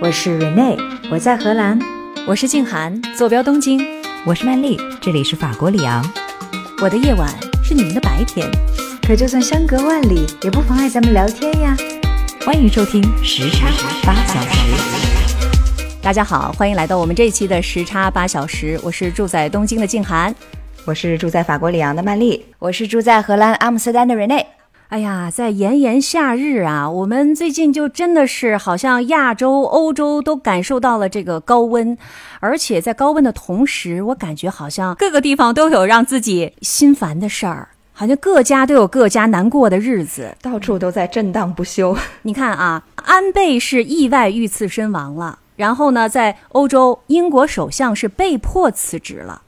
我是 Rene，我在荷兰；我是静涵，坐标东京；我是曼丽，这里是法国里昂。我的夜晚是你们的白天，可就算相隔万里，也不妨碍咱们聊天呀。欢迎收听时差八小时。大家好，欢迎来到我们这一期的时差八小时。我是住在东京的静涵，我是住在法国里昂的曼丽，我是住在荷兰阿姆斯特丹的 Rene。哎呀，在炎炎夏日啊，我们最近就真的是好像亚洲、欧洲都感受到了这个高温，而且在高温的同时，我感觉好像各个地方都有让自己心烦的事儿，好像各家都有各家难过的日子，到处都在震荡不休。你看啊，安倍是意外遇刺身亡了，然后呢，在欧洲，英国首相是被迫辞职了。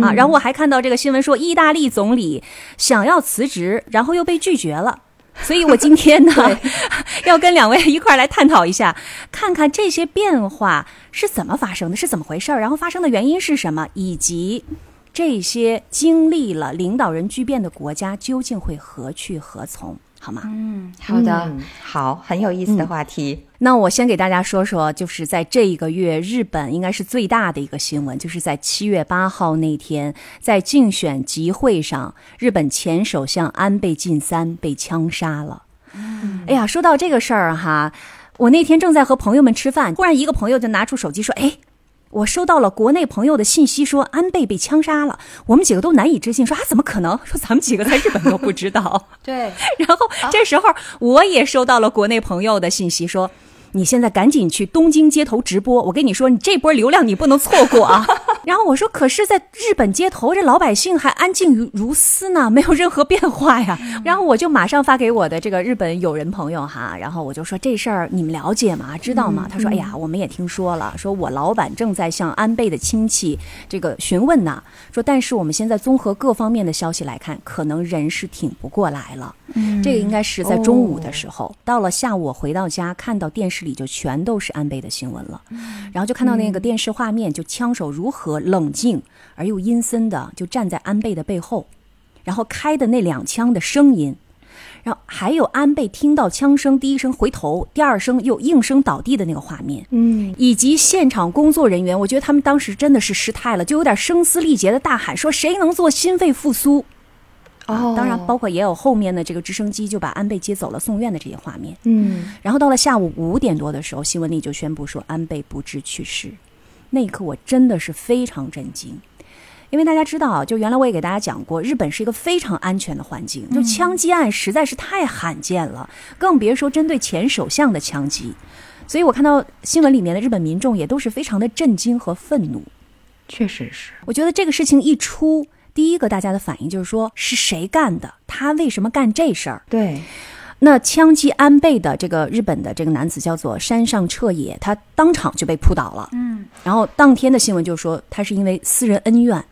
啊，然后我还看到这个新闻说，意大利总理想要辞职，然后又被拒绝了。所以我今天呢，要跟两位一块来探讨一下，看看这些变化是怎么发生的，是怎么回事儿，然后发生的原因是什么，以及这些经历了领导人巨变的国家究竟会何去何从。好吗？嗯，好的，好，很有意思的话题。那我先给大家说说，就是在这一个月，日本应该是最大的一个新闻，就是在七月八号那天，在竞选集会上，日本前首相安倍晋三被枪杀了。哎呀，说到这个事儿哈，我那天正在和朋友们吃饭，忽然一个朋友就拿出手机说：“哎。”我收到了国内朋友的信息，说安倍被枪杀了。我们几个都难以置信，说啊，怎么可能？说咱们几个在日本都不知道。对。然后这时候我也收到了国内朋友的信息，说。你现在赶紧去东京街头直播，我跟你说，你这波流量你不能错过啊！然后我说，可是，在日本街头，这老百姓还安静如如斯呢，没有任何变化呀。然后我就马上发给我的这个日本友人朋友哈，然后我就说这事儿你们了解吗？知道吗？他说，哎呀，我们也听说了，说我老板正在向安倍的亲戚这个询问呢，说但是我们现在综合各方面的消息来看，可能人是挺不过来了。嗯，这个应该是在中午的时候，到了下午我回到家看到电视。里就全都是安倍的新闻了，然后就看到那个电视画面，就枪手如何冷静而又阴森的就站在安倍的背后，然后开的那两枪的声音，然后还有安倍听到枪声第一声回头，第二声又应声倒地的那个画面，嗯，以及现场工作人员，我觉得他们当时真的是失态了，就有点声嘶力竭的大喊说：“谁能做心肺复苏？”哦，当然，包括也有后面的这个直升机就把安倍接走了送院的这些画面。嗯，然后到了下午五点多的时候，新闻里就宣布说安倍不治去世。那一刻我真的是非常震惊，因为大家知道，就原来我也给大家讲过，日本是一个非常安全的环境，就枪击案实在是太罕见了，更别说针对前首相的枪击。所以我看到新闻里面的日本民众也都是非常的震惊和愤怒。确实是，我觉得这个事情一出。第一个大家的反应就是说是谁干的？他为什么干这事儿？对，那枪击安倍的这个日本的这个男子叫做山上彻也，他当场就被扑倒了。嗯，然后当天的新闻就说他是因为私人恩怨。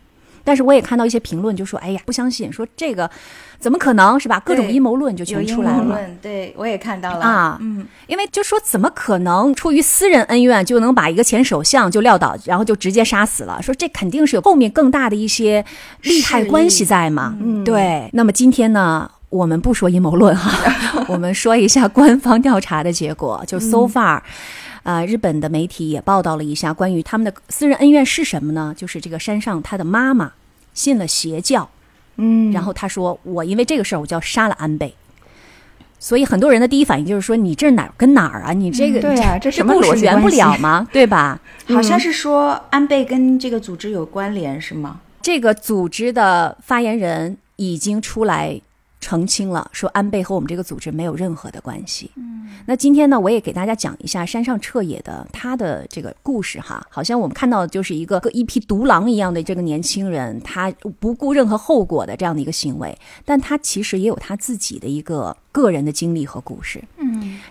但是我也看到一些评论，就说：“哎呀，不相信，说这个怎么可能是吧？各种阴谋论就全出来了。”对，我也看到了啊，嗯，因为就说怎么可能出于私人恩怨就能把一个前首相就撂倒，然后就直接杀死了？说这肯定是有后面更大的一些利害关系在嘛？嗯，对。那么今天呢，我们不说阴谋论哈，我们说一下官方调查的结果，就 so far。啊，日本的媒体也报道了一下关于他们的私人恩怨是什么呢？就是这个山上他的妈妈信了邪教，嗯，然后他说我因为这个事儿我就要杀了安倍，所以很多人的第一反应就是说你这哪儿跟哪儿啊？你这个对啊，这什么故事圆不了吗？对吧？好像是说安倍跟这个组织有关联是吗？这个组织的发言人已经出来。澄清了，说安倍和我们这个组织没有任何的关系。嗯，那今天呢，我也给大家讲一下山上彻也的他的这个故事哈。好像我们看到的就是一个一匹独狼一样的这个年轻人，他不顾任何后果的这样的一个行为，但他其实也有他自己的一个个人的经历和故事。嗯，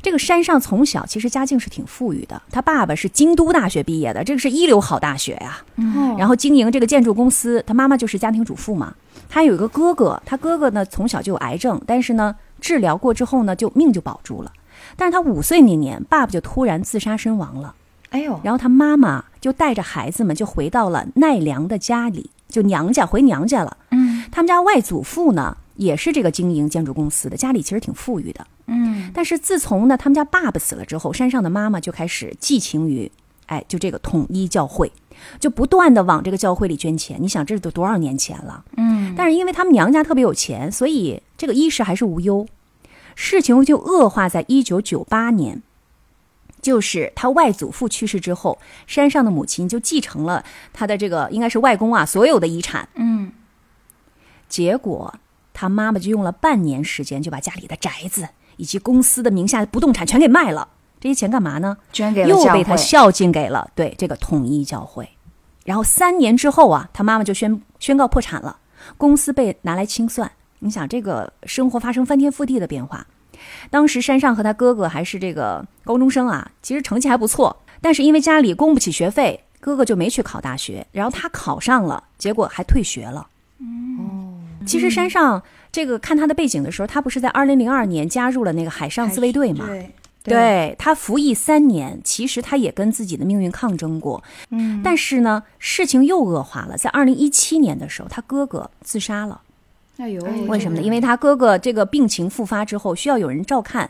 这个山上从小其实家境是挺富裕的，他爸爸是京都大学毕业的，这个是一流好大学呀。嗯，然后经营这个建筑公司，他妈妈就是家庭主妇嘛。他有一个哥哥，他哥哥呢从小就有癌症，但是呢治疗过之后呢就命就保住了。但是他五岁那年，爸爸就突然自杀身亡了。哎呦！然后他妈妈就带着孩子们就回到了奈良的家里，就娘家回娘家了。嗯，他们家外祖父呢也是这个经营建筑公司的，家里其实挺富裕的。嗯，但是自从呢他们家爸爸死了之后，山上的妈妈就开始寄情于，哎，就这个统一教会，就不断的往这个教会里捐钱。你想这都多少年前了？嗯，但是因为他们娘家特别有钱，所以这个衣食还是无忧。事情就恶化在一九九八年，就是他外祖父去世之后，山上的母亲就继承了他的这个应该是外公啊所有的遗产。嗯，结果他妈妈就用了半年时间，就把家里的宅子以及公司的名下的不动产全给卖了。这些钱干嘛呢？捐给了又。被他孝敬给了对这个统一教会。然后三年之后啊，他妈妈就宣宣告破产了，公司被拿来清算。你想，这个生活发生翻天覆地的变化。当时山上和他哥哥还是这个高中生啊，其实成绩还不错，但是因为家里供不起学费，哥哥就没去考大学。然后他考上了，结果还退学了。哦，其实山上这个看他的背景的时候，他不是在二零零二年加入了那个海上自卫队嘛？对对他服役三年，其实他也跟自己的命运抗争过，嗯，但是呢，事情又恶化了。在二零一七年的时候，他哥哥自杀了。哎呦，为什么呢？因为他哥哥这个病情复发之后，需要有人照看，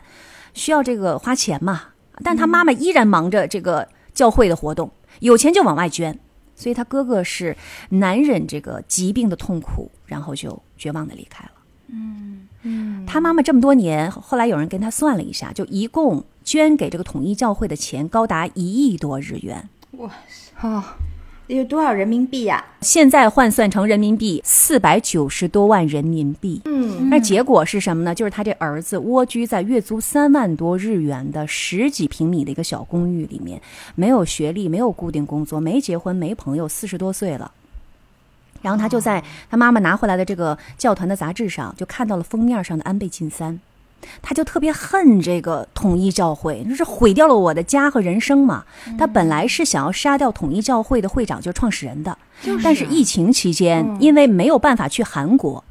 需要这个花钱嘛。但他妈妈依然忙着这个教会的活动，有钱就往外捐，所以他哥哥是难忍这个疾病的痛苦，然后就绝望的离开了。嗯嗯，他妈妈这么多年，后来有人跟他算了一下，就一共捐给这个统一教会的钱高达一亿多日元。哦，有多少人民币呀、现在换算成人民币四百九十多万人民币。嗯，那结果是什么呢？就是他这儿子蜗居在月租三万多日元的十几平米的一个小公寓里面，没有学历，没有固定工作，没结婚，没朋友，四十多岁了。然后他就在他妈妈拿回来的这个教团的杂志上，就看到了封面上的安倍晋三，他就特别恨这个统一教会，就是毁掉了我的家和人生嘛。他本来是想要杀掉统一教会的会长，就是创始人的，但是疫情期间，因为没有办法去韩国，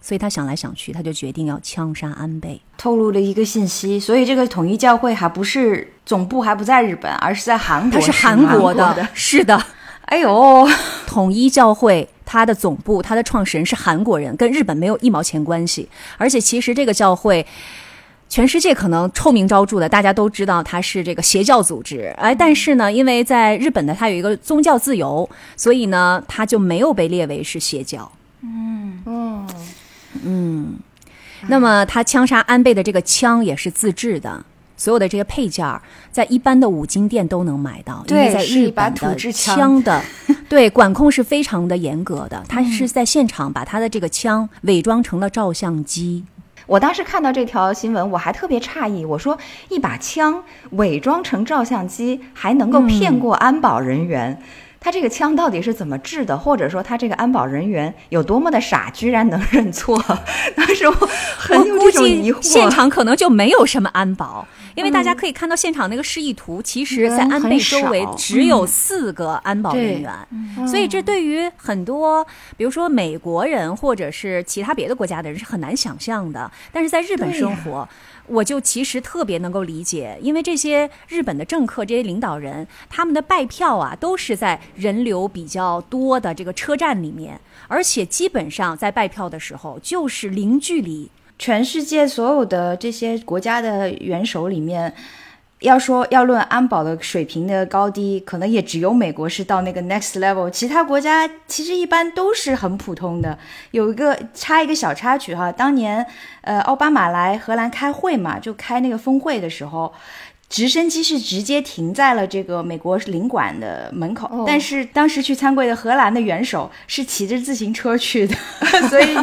所以他想来想去，他就决定要枪杀安倍。透露了一个信息，所以这个统一教会还不是总部还不在日本，而是在韩国。他是韩韩国的。的，是的。哎呦，统一教会它的总部，它的创始人是韩国人，跟日本没有一毛钱关系。而且其实这个教会，全世界可能臭名昭著的，大家都知道它是这个邪教组织。哎，但是呢，因为在日本呢，它有一个宗教自由，所以呢，它就没有被列为是邪教。嗯嗯嗯，那么他枪杀安倍的这个枪也是自制的。所有的这些配件儿，在一般的五金店都能买到，因为在日本的枪枪的 对管控是非常的严格的。他是在现场把他的这个枪伪装成了照相机，我当时看到这条新闻，我还特别诧异，我说一把枪伪装成照相机，还能够骗过安保人员。他这个枪到底是怎么制的？或者说他这个安保人员有多么的傻，居然能认错？当时我很有我估计这种疑惑。现场可能就没有什么安保，因为大家可以看到现场那个示意图，其实在安倍周围只有四个安保人员，所以这对于很多，比如说美国人或者是其他别的国家的人是很难想象的。但是在日本生活。我就其实特别能够理解，因为这些日本的政客、这些领导人，他们的拜票啊，都是在人流比较多的这个车站里面，而且基本上在拜票的时候就是零距离，全世界所有的这些国家的元首里面，要说要论安保的水平的高低，可能也只有美国是到那个 next level，其他国家其实一般都是很普通的。有一个插一个小插曲哈，当年呃奥巴马来荷兰开会嘛，就开那个峰会的时候。直升机是直接停在了这个美国领馆的门口，但是当时去参会的荷兰的元首是骑着自行车去的，所以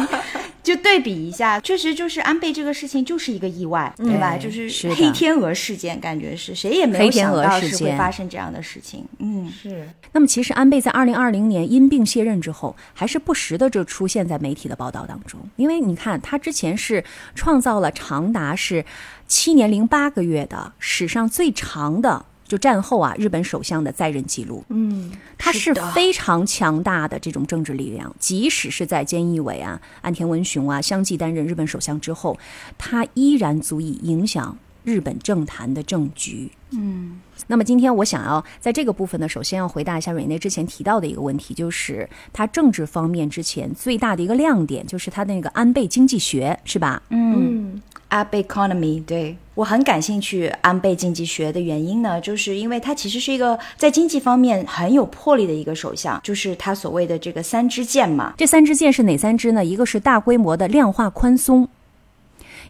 就对比一下，确实就是安倍这个事情就是一个意外，对吧？就是黑天鹅事件，感觉是谁也没黑天鹅有想到是会发生这样的事情。嗯，是那么其实安倍在二零二零年因病卸任之后，还是不时的就出现在媒体的报道当中。因为你看，他之前是创造了长达是七年零八个月的史上最长的。就战后啊，日本首相的在任记录，嗯，他是非常强大的这种政治力量。即使是在菅义伟啊、岸田文雄啊相继担任日本首相之后，他依然足以影响日本政坛的政局。嗯，那么今天我想要在这个部分呢，首先要回答一下瑞内之前提到的一个问题，就是他政治方面之前最大的一个亮点，就是他的那个安倍经济学，是吧？嗯，Abe Economy，对我很感兴趣。安倍经济学的原因呢，就是因为他其实是一个在经济方面很有魄力的一个首相，就是他所谓的这个三支箭嘛。这三支箭是哪三支呢？一个是大规模的量化宽松。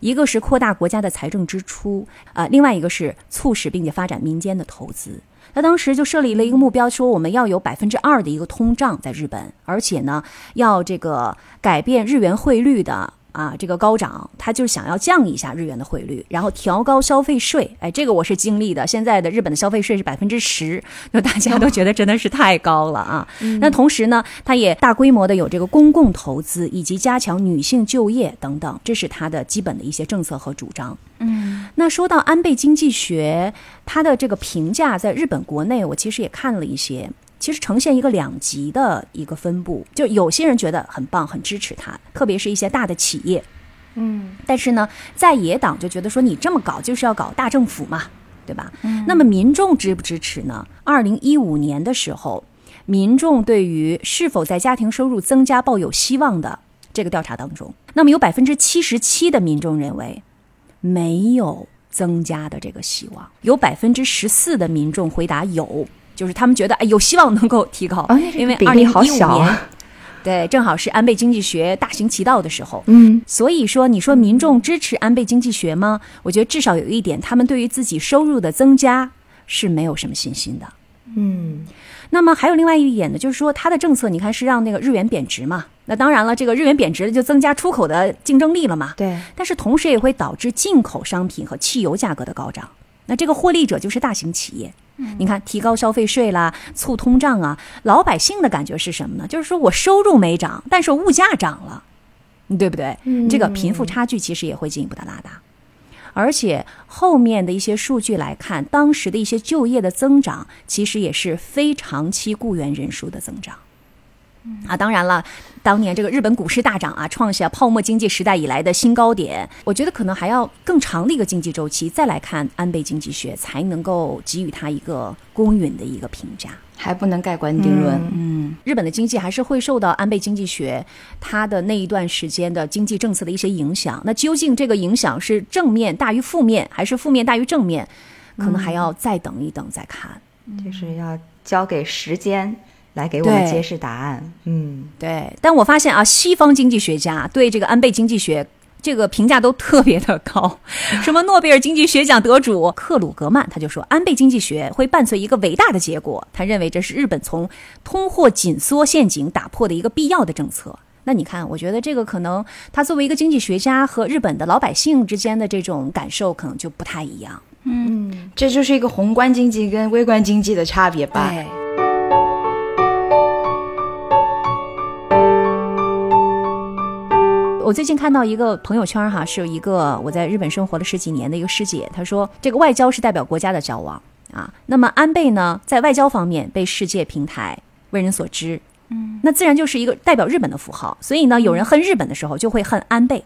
一个是扩大国家的财政支出，啊，另外一个是促使并且发展民间的投资。他当时就设立了一个目标，说我们要有百分之二的一个通胀在日本，而且呢，要这个改变日元汇率的。啊，这个高涨，他就想要降一下日元的汇率，然后调高消费税。哎，这个我是经历的。现在的日本的消费税是百分之十，那大家都觉得真的是太高了啊。那同时呢，他也大规模的有这个公共投资，以及加强女性就业等等，这是他的基本的一些政策和主张。嗯，那说到安倍经济学，他的这个评价在日本国内，我其实也看了一些。其实呈现一个两极的一个分布，就有些人觉得很棒，很支持他，特别是一些大的企业，嗯，但是呢，在野党就觉得说你这么搞就是要搞大政府嘛，对吧？嗯，那么民众支不支持呢？二零一五年的时候，民众对于是否在家庭收入增加抱有希望的这个调查当中，那么有百分之七十七的民众认为没有增加的这个希望，有百分之十四的民众回答有。就是他们觉得哎有希望能够提高，因为二零一五年，对，正好是安倍经济学大行其道的时候，嗯，所以说你说民众支持安倍经济学吗？我觉得至少有一点，他们对于自己收入的增加是没有什么信心的，嗯。那么还有另外一点呢，就是说他的政策，你看是让那个日元贬值嘛，那当然了，这个日元贬值了就增加出口的竞争力了嘛，对，但是同时也会导致进口商品和汽油价格的高涨，那这个获利者就是大型企业。你看，提高消费税啦，促通胀啊，老百姓的感觉是什么呢？就是说我收入没涨，但是物价涨了，对不对？这个贫富差距其实也会进一步的拉大，而且后面的一些数据来看，当时的一些就业的增长，其实也是非长期雇员人数的增长。啊，当然了，当年这个日本股市大涨啊，创下泡沫经济时代以来的新高点。我觉得可能还要更长的一个经济周期再来看安倍经济学，才能够给予他一个公允的一个评价，还不能盖棺定论。嗯，日本的经济还是会受到安倍经济学他的那一段时间的经济政策的一些影响。那究竟这个影响是正面大于负面，还是负面大于正面？可能还要再等一等再看，就是要交给时间。来给我们揭示答案。嗯，对。但我发现啊，西方经济学家对这个安倍经济学这个评价都特别的高。什么诺贝尔经济学奖得主克鲁格曼他就说，安倍经济学会伴随一个伟大的结果。他认为这是日本从通货紧缩陷阱打破的一个必要的政策。那你看，我觉得这个可能他作为一个经济学家和日本的老百姓之间的这种感受可能就不太一样。嗯，这就是一个宏观经济跟微观经济的差别吧。我最近看到一个朋友圈哈，是有一个我在日本生活了十几年的一个师姐，她说这个外交是代表国家的交往啊。那么安倍呢，在外交方面被世界平台为人所知，嗯，那自然就是一个代表日本的符号。所以呢，有人恨日本的时候，就会恨安倍。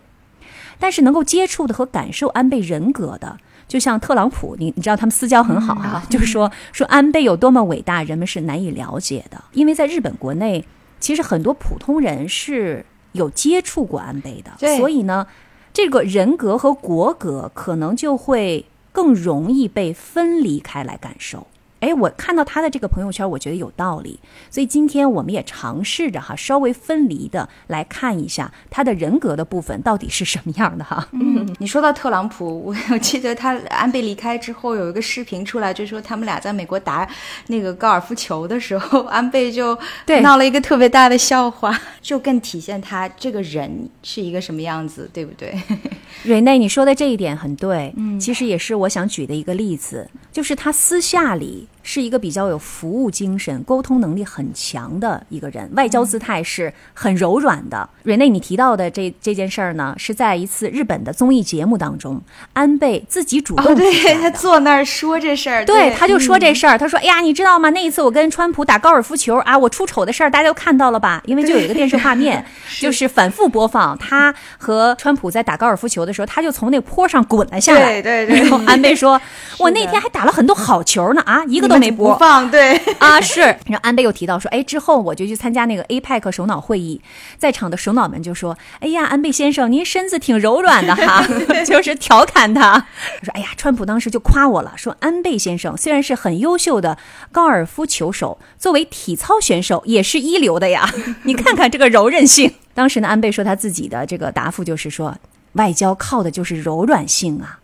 但是能够接触的和感受安倍人格的，就像特朗普，你你知道他们私交很好哈，就是说说安倍有多么伟大，人们是难以了解的，因为在日本国内，其实很多普通人是。有接触过安倍的，所以呢，这个人格和国格可能就会更容易被分离开来感受。哎，我看到他的这个朋友圈，我觉得有道理，所以今天我们也尝试着哈，稍微分离的来看一下他的人格的部分到底是什么样的哈。嗯，你说到特朗普，我我记得他安倍离开之后有一个视频出来，就说他们俩在美国打那个高尔夫球的时候，安倍就闹了一个特别大的笑话，就更体现他这个人是一个什么样子，对不对？瑞内，你说的这一点很对，嗯，其实也是我想举的一个例子，就是他私下里。是一个比较有服务精神、沟通能力很强的一个人，外交姿态是很柔软的。瑞内，你提到的这这件事儿呢，是在一次日本的综艺节目当中，安倍自己主动哦，对他坐那儿说这事儿，对，他就说这事儿，他说：“哎呀，你知道吗？那一次我跟川普打高尔夫球啊，我出丑的事儿大家都看到了吧？因为 就有一个电视画面，就是反复播放他和川普在打高尔夫球的时候，他就从那坡上滚了下来。对对对然后安倍说：“我那天还打了很多好球呢，啊，一个都没播不。”放，对，啊，是。然后安倍又提到说，哎，之后我就去参加那个 APEC 首脑会议，在场的首脑们就说，哎呀，安倍先生，您身子挺柔软的哈 就是调侃他。说，哎呀，川普当时就夸我了，说安倍先生虽然是很优秀的高尔夫球手，作为体操选手也是一流的呀。你看看这个柔韧性。当时呢，安倍说他自己的这个答复就是说，外交靠的就是柔软性啊。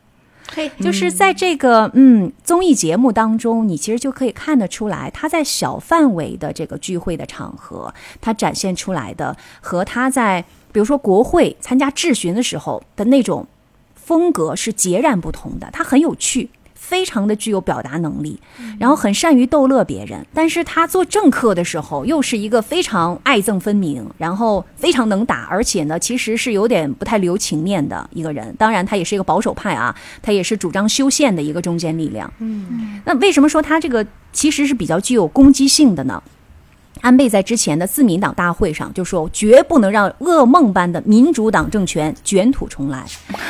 嘿，就是在这个嗯综艺节目当中，你其实就可以看得出来，他在小范围的这个聚会的场合，他展现出来的和他在比如说国会参加质询的时候的那种风格是截然不同的。他很有趣。非常的具有表达能力，然后很善于逗乐别人，但是他做政客的时候又是一个非常爱憎分明，然后非常能打，而且呢，其实是有点不太留情面的一个人。当然，他也是一个保守派啊，他也是主张修宪的一个中坚力量。嗯，那为什么说他这个其实是比较具有攻击性的呢？安倍在之前的自民党大会上就说，绝不能让噩梦般的民主党政权卷土重来。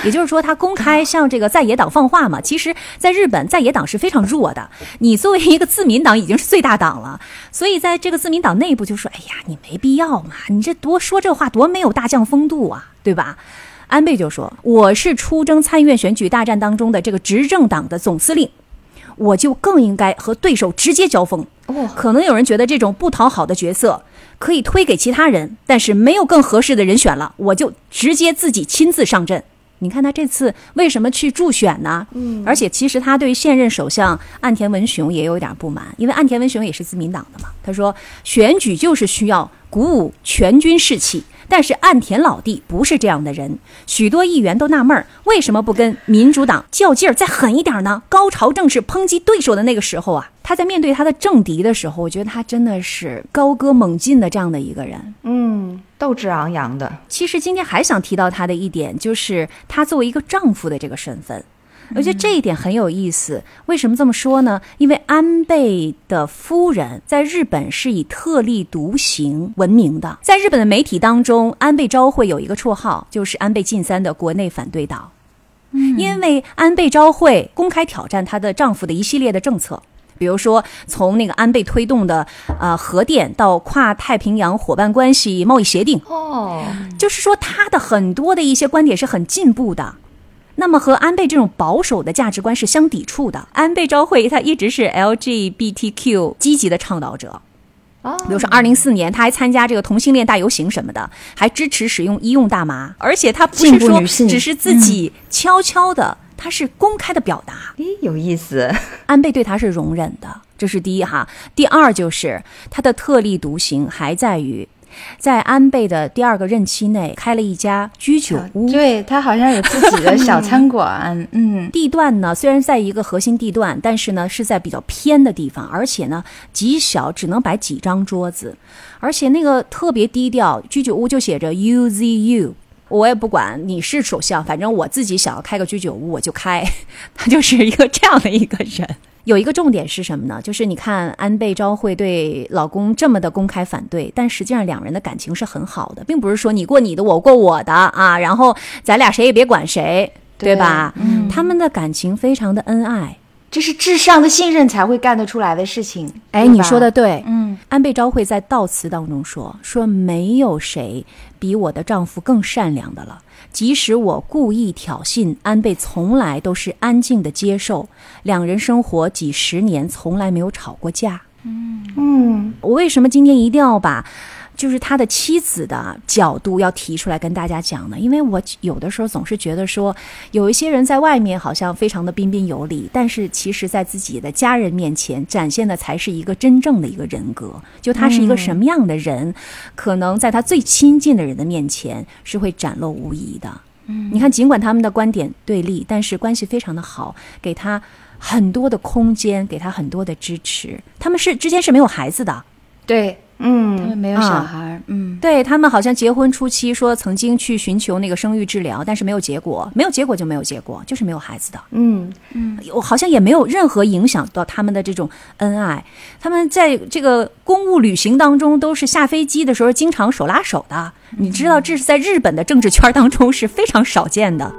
也就是说，他公开向这个在野党放话嘛。其实，在日本，在野党是非常弱的。你作为一个自民党，已经是最大党了，所以在这个自民党内部就说：“哎呀，你没必要嘛，你这多说这话多没有大将风度啊，对吧？”安倍就说：“我是出征参议院选举大战当中的这个执政党的总司令。”我就更应该和对手直接交锋。可能有人觉得这种不讨好的角色可以推给其他人，但是没有更合适的人选了，我就直接自己亲自上阵。你看他这次为什么去助选呢？嗯，而且其实他对现任首相岸田文雄也有一点不满，因为岸田文雄也是自民党的嘛。他说选举就是需要鼓舞全军士气。但是岸田老弟不是这样的人，许多议员都纳闷儿，为什么不跟民主党较劲儿再狠一点呢？高潮正是抨击对手的那个时候啊！他在面对他的政敌的时候，我觉得他真的是高歌猛进的这样的一个人。嗯，斗志昂扬的。其实今天还想提到他的一点，就是他作为一个丈夫的这个身份。我觉得这一点很有意思。为什么这么说呢？因为安倍的夫人在日本是以特立独行闻名的。在日本的媒体当中，安倍昭惠有一个绰号，就是安倍晋三的国内反对党。因为安倍昭惠公开挑战她的丈夫的一系列的政策，比如说从那个安倍推动的呃核电到跨太平洋伙伴关系贸易协定，哦，就是说他的很多的一些观点是很进步的。那么和安倍这种保守的价值观是相抵触的。安倍昭惠他一直是 LGBTQ 积极的倡导者，哦比如说二零四年他还参加这个同性恋大游行什么的，还支持使用医用大麻，而且他不是说只是自己悄悄的，他是公开的表达。诶，有意思。安倍对他是容忍的，这是第一哈。第二就是他的特立独行还在于，在安倍的第二个任期内开了一家居酒屋。对他好像有自己的小餐馆，嗯，地段呢，虽然在一个核心地段，但是呢是在比较偏的地方，而且呢极小，只能摆几张桌子，而且那个特别低调。居酒屋就写着 UZU，我也不管你是首相，反正我自己想要开个居酒屋我就开，他就是一个这样的一个人。有一个重点是什么呢？就是你看安倍昭惠对老公这么的公开反对，但实际上两人的感情是很好的，并不是说你过你的，我过我的啊，然后咱俩谁也别管谁，对吧？嗯他们的感情非常的恩爱。这是至上的信任才会干得出来的事情。哎，你说的，对，嗯，安倍昭惠在悼词当中说：“说没有谁比我的丈夫更善良的了。即使我故意挑衅，安倍从来都是安静的接受。两人生活几十年，从来没有吵过架。嗯嗯，我为什么今天一定要把就是他的妻子的角度要提出来跟大家讲呢？因为我有的时候总是觉得说，有一些人在外面好像非常的彬彬有礼，但是其实在自己的家人面前展现的才是一个真正的一个人格。就他是一个什么样的人，可能在他最亲近的人的面前是会展露无遗的。嗯你看，尽管他们的观点对立，但是关系非常的好，给他很多的空间，给他很多的支持。他们是之间是没有孩子的，对，嗯，他们没有小啊孩儿，嗯，对他们好像结婚初期说曾经去寻求那个生育治疗，但是没有结果，没有结果就没有结果，就是没有孩子的。嗯，我好像也没有任何影响到他们的这种恩爱。他们在这个公务旅行当中，都是下飞机的时候经常手拉手的。你知道，这是在日本的政治圈当中是非常少见的。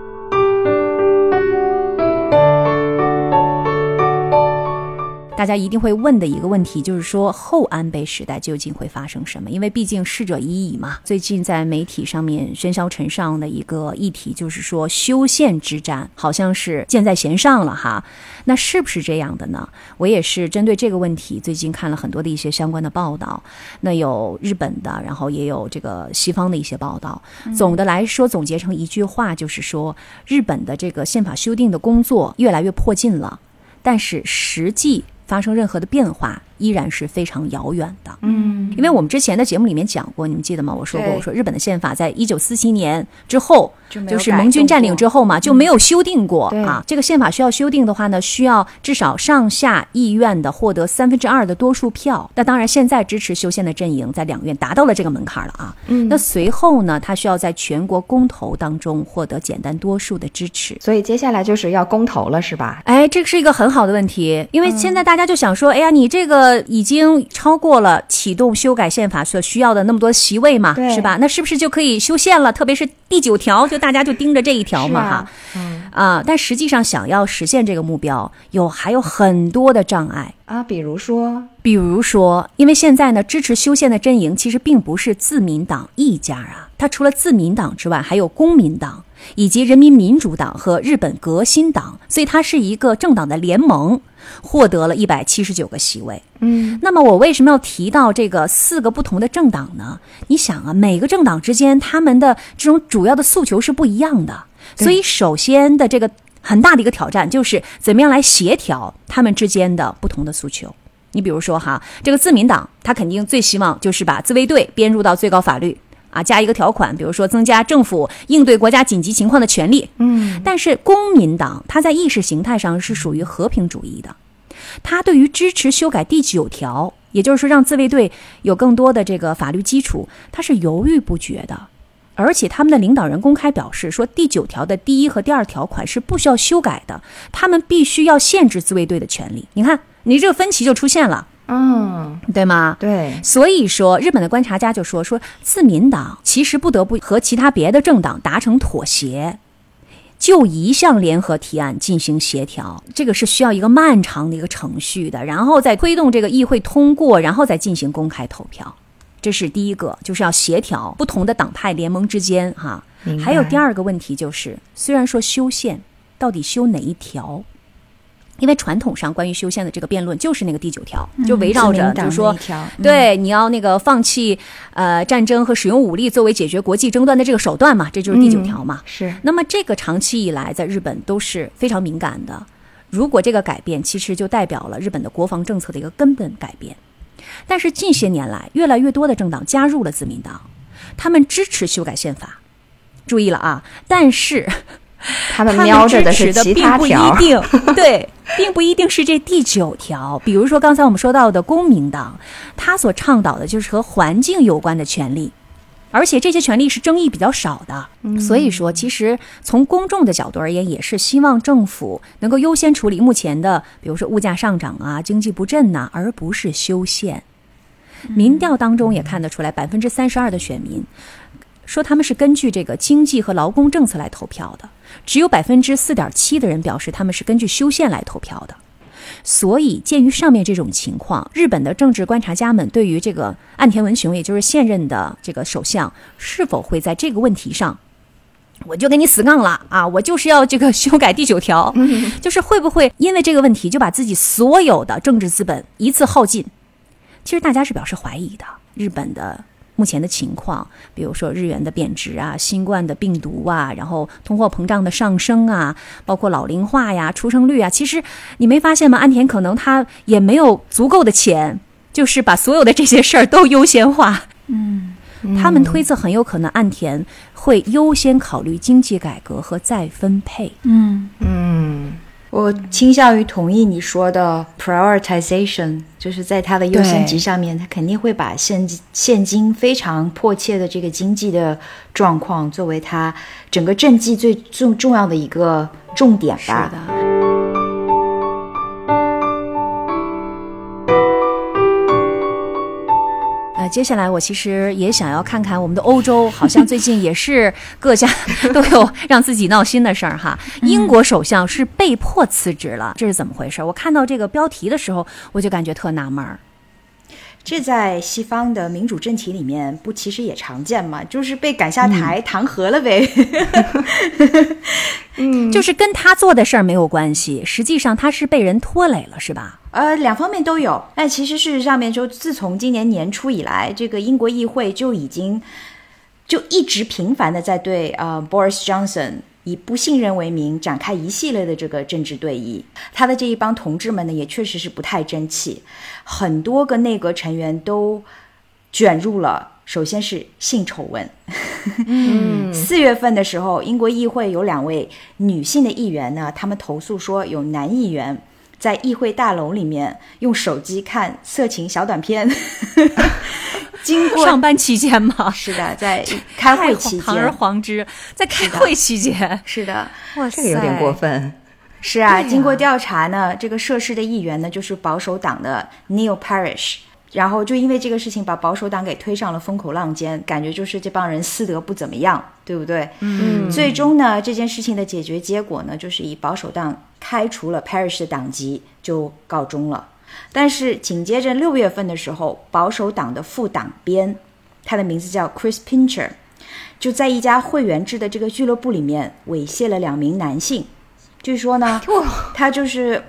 大家一定会问的一个问题，就是说后安倍时代究竟会发生什么？因为毕竟逝者已矣嘛。最近在媒体上面喧嚣尘上的一个议题，就是说修宪之战好像是箭在弦上了哈。那是不是这样的呢？我也是针对这个问题，最近看了很多的一些相关的报道。那有日本的，然后也有这个西方的一些报道。总的来说，总结成一句话，就是说日本的这个宪法修订的工作越来越迫近了，但是实际发生任何的变化依然是非常遥远的。嗯，因为我们之前的节目里面讲过，你们记得吗？我说过，我说日本的宪法在一九四七年之后，就就是盟军占领之后嘛，就没有修订过对啊。这个宪法需要修订的话呢，需要至少上下议院的获得三分之二的多数票。那当然，现在支持修宪的阵营在两院达到了这个门槛了啊。嗯那随后呢，他需要在全国公投当中获得简单多数的支持。所以接下来就是要公投了，是吧？哎，这是一个很好的问题，因为现在大家就想说，哎呀，你这个已经超过了启动修改宪法所需要的那么多席位嘛，是吧？那是不是就可以修宪了？特别是第九条，就大家就盯着这一条嘛，哈，啊，但实际上想要实现这个目标，有还有很多的障碍。啊，比如说，比如说，因为现在呢，支持修宪的阵营其实并不是自民党一家啊，它除了自民党之外，还有公民党以及人民民主党和日本革新党，所以它是一个政党的联盟，获得了一百七十九个席位。嗯，那么我为什么要提到这个四个不同的政党呢？你想啊，每个政党之间他们的这种主要的诉求是不一样的，所以首先的这个很大的一个挑战就是怎么样来协调他们之间的不同的诉求。你比如说哈，这个自民党他肯定最希望就是把自卫队编入到最高法律啊，加一个条款，比如说增加政府应对国家紧急情况的权利。嗯，但是公民党它在意识形态上是属于和平主义的，他对于支持修改第九条，也就是说让自卫队有更多的这个法律基础，他是犹豫不决的。而且他们的领导人公开表示说，第九条的第一和第二条款是不需要修改的，他们必须要限制自卫队的权利。你看，你这个分歧就出现了，嗯，对吗？对，所以说，日本的观察家就说说，自民党其实不得不和其他别的政党达成妥协，就一项联合提案进行协调，这个是需要一个漫长的一个程序的，然后再推动这个议会通过，然后再进行公开投票。这是第一个，就是要协调不同的党派联盟之间哈。还有第二个问题就是，虽然说修宪到底修哪一条？因为传统上关于修宪的这个辩论就是那个第九条，就围绕着就是说对，你要那个放弃呃战争和使用武力作为解决国际争端的这个手段嘛，这就是第九条嘛。是，那么这个长期以来在日本都是非常敏感的。如果这个改变，其实就代表了日本的国防政策的一个根本改变。但是近些年来，越来越多的政党加入了自民党，他们支持修改宪法。注意了啊，但是 他们瞄着的是其的并不一他条，定，对，并不一定是这第九条。比如说刚才我们说到的公民党，他所倡导的就是和环境有关的权利。而且这些权利是争议比较少的，所以说，其实从公众的角度而言，也是希望政府能够优先处理目前的，比如说物价上涨啊、经济不振呐、而不是修宪。民调当中也看得出来，百分之三十二的选民说他们是根据这个经济和劳工政策来投票的，只有百分之四点七的人表示他们是根据修宪来投票的。所以，鉴于上面这种情况，日本的政治观察家们对于这个岸田文雄，也就是现任的这个首相，是否会在这个问题上，我就跟你死杠了啊！我就是要这个修改第九条，就是会不会因为这个问题就把自己所有的政治资本一次耗尽？其实大家是表示怀疑的。日本的目前的情况，比如说日元的贬值啊、新冠的病毒啊，然后通货膨胀的上升啊，包括老龄化呀、出生率啊，其实你没发现吗？安田可能他也没有足够的钱，就是把所有的这些事儿都优先化。嗯，他们推测很有可能岸田会优先考虑经济改革和再分配。嗯，嗯，我倾向于同意你说的 prioritization，就是在它的优先级上面，它肯定会把现现今非常迫切的这个经济的状况作为它整个政绩最重重要的一个重点吧。是的。接下来我其实也想要看看我们的欧洲，好像最近也是各家 都有让自己闹心的事儿哈。英国首相是被迫辞职了，这是怎么回事？我看到这个标题的时候，我就感觉特纳闷儿。这在西方的民主政体里面不其实也常见嘛，就是被赶下台弹劾了呗。嗯，就是跟他做的事儿没有关系，实际上他是被人拖累了，是吧？呃，两方面都有。但其实事实上面，就自从今年年初以来，这个英国议会就已经就一直频繁的在对呃 Boris Johnson 以不信任为名展开一系列的这个政治对弈。他的这一帮同志们呢，也确实是不太争气，很多个内阁成员都卷入了。首先是性丑闻。嗯，四月份的时候，英国议会有两位女性的议员呢，他们投诉说有男议员在议会大楼里面用手机看色情小短片。经过上班期间吗？是的，在开会期间，堂而皇之，在开会期间，是的，哇，这个有点过分。是啊，经过调查呢，这个涉事的议员呢，就是保守党的 Neil Parish，然后就因为这个事情把保守党给推上了风口浪尖，感觉就是这帮人私德不怎么样，对不对？嗯，最终呢，这件事情的解决结果呢，就是以保守党开除了 Parish 的党籍就告终了。但是紧接着六月份的时候，保守党的副党鞭，他的名字叫 Chris Pincher，就在一家会员制的这个俱乐部里面猥亵了两名男性。据说呢，他就是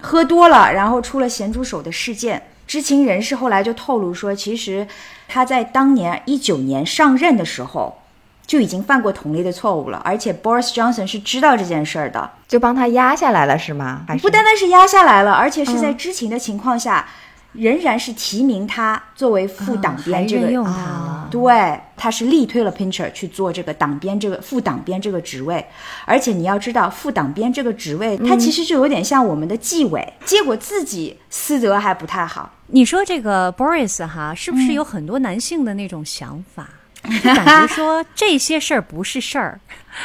喝多了，然后出了咸猪手的事件。知情人士后来就透露说，其实他在当年一九年上任的时候就已经犯过同类的错误了，而且 Boris Johnson 是知道这件事儿的，就帮他压下来了是吗？还是不单单是压下来了，而且是在知情的情况下，仍然是提名他作为副党鞭这个。任用他了，对，他是力推了 Pincher 去做这个党鞭这个副党鞭这个职位，而且你要知道，副党鞭这个职位，他其实就有点像我们的纪委，结果自己私德还不太好。你说这个 Boris 哈，是不是有很多男性的那种想法？就感觉说这些事儿不是事儿，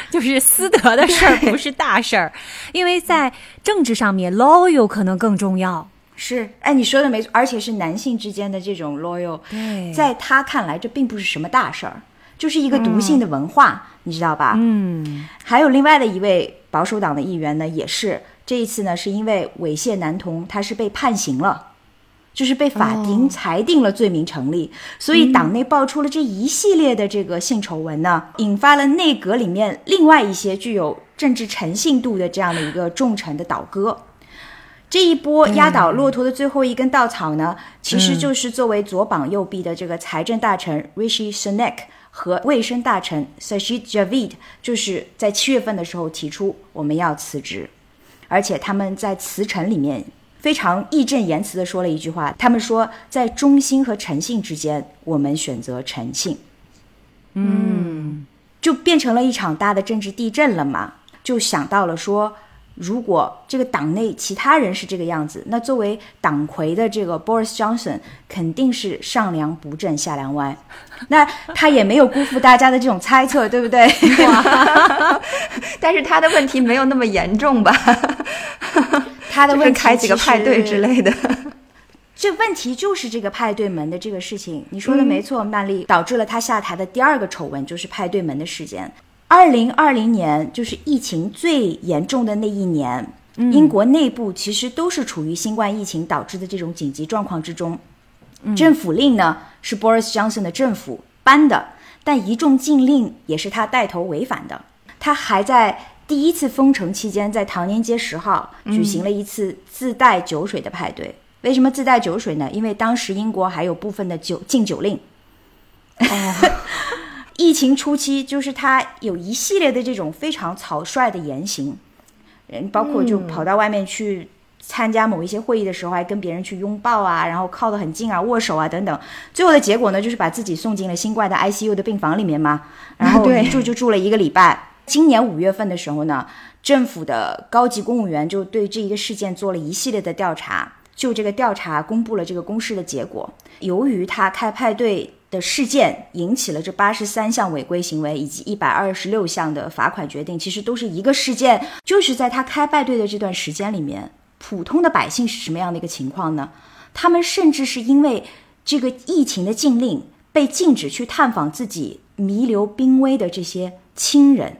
就是私德的事儿不是大事儿，因为在政治上面 loyal 可能更重要。是，哎，你说的没错，而且是男性之间的这种 loyal，在他看来，这并不是什么大事儿，就是一个毒性的文化，你知道吧？嗯，还有另外的一位保守党的议员呢，也是这一次呢，是因为猥亵男童，他是被判刑了。就是被法庭裁定了罪名成立，所以党内爆出了这一系列的这个性丑闻呢，引发了内阁里面另外一些具有政治诚信度的这样的一个重臣的倒戈。这一波压倒骆驼的最后一根稻草呢，其实就是作为左膀右臂的这个财政大臣 Rishi Sunak 和卫生大臣 Sajid Javid，就是在七月份的时候提出我们要辞职，而且他们在辞呈里面非常义正言辞地说了一句话，他们说在忠心和诚信之间，我们选择诚信。嗯，就变成了一场大的政治地震了嘛，就想到了说，如果这个党内其他人是这个样子，那作为党魁的这个 Boris Johnson 肯定是上梁不正下梁歪，那他也没有辜负大家的这种猜测，对不对？但是他的问题没有那么严重吧？就 是他的问题开几个派对之类的。这问题就是这个派对门的这个事情，你说的没错，曼丽导致了他下台的第二个丑闻就是派对门的事件。二零二零年就是疫情最严重的那一年，英国内部其实都是处于新冠疫情导致的这种紧急状况之中。政府令呢是 Boris Johnson 的政府颁的，但一众禁令也是他带头违反的。他还在第一次封城期间，在唐宁街十号举行了一次自带酒水的派对。为什么自带酒水呢？因为当时英国还有部分的酒禁酒令。哦，疫情初期，就是他有一系列的这种非常草率的言行，人，包括就跑到外面去参加某一些会议的时候，还跟别人去拥抱啊，然后靠得很近啊，握手啊等等。最后的结果呢，就是把自己送进了新冠的 ICU 的病房里面嘛，然后对一住就住了一个礼拜。今年五月份的时候呢，政府的高级公务员就对这一个事件做了一系列的调查，就这个调查公布了这个公示的结果。由于他开派对的事件引起了这八十三项违规行为以及一百二十六项的罚款决定，其实都是一个事件，就是在他开派对的这段时间里面，普通的百姓是什么样的一个情况呢？他们甚至是因为这个疫情的禁令，被禁止去探访自己弥留濒危的这些亲人。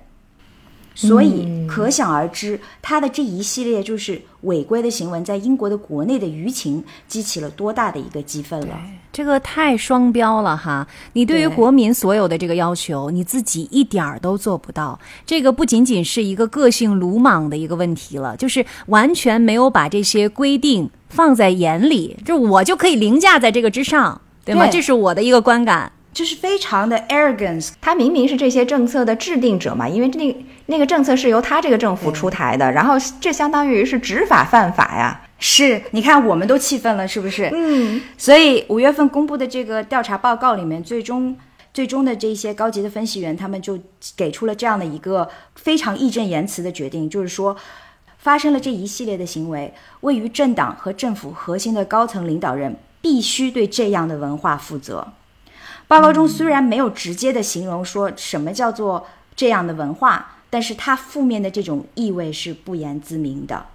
所以可想而知，他的这一系列就是违规的行为，在英国的国内的舆情激起了多大的一个激愤了。这个太双标了哈！你对于国民所有的这个要求，你自己一点儿都做不到。这个不仅仅是一个个性鲁莽的一个问题了，就是完全没有把这些规定放在眼里，就我就可以凌驾在这个之上，对吗？对这是我的一个观感。就是非常的 arrogance，他明明是这些政策的制定者嘛，因为那那个政策是由他这个政府出台的，然后这相当于是执法犯法呀。是你看我们都气愤了，是不是？嗯，所以五月份公布的这个调查报告里面，最终最终的这些高级的分析员，他们就给出了这样的一个非常义正言辞的决定，就是说，发生了这一系列的行为，位于政党和政府核心的高层领导人必须对这样的文化负责。报告中虽然没有直接的形容说什么叫做这样的文化，但是它负面的这种意味是不言自明的。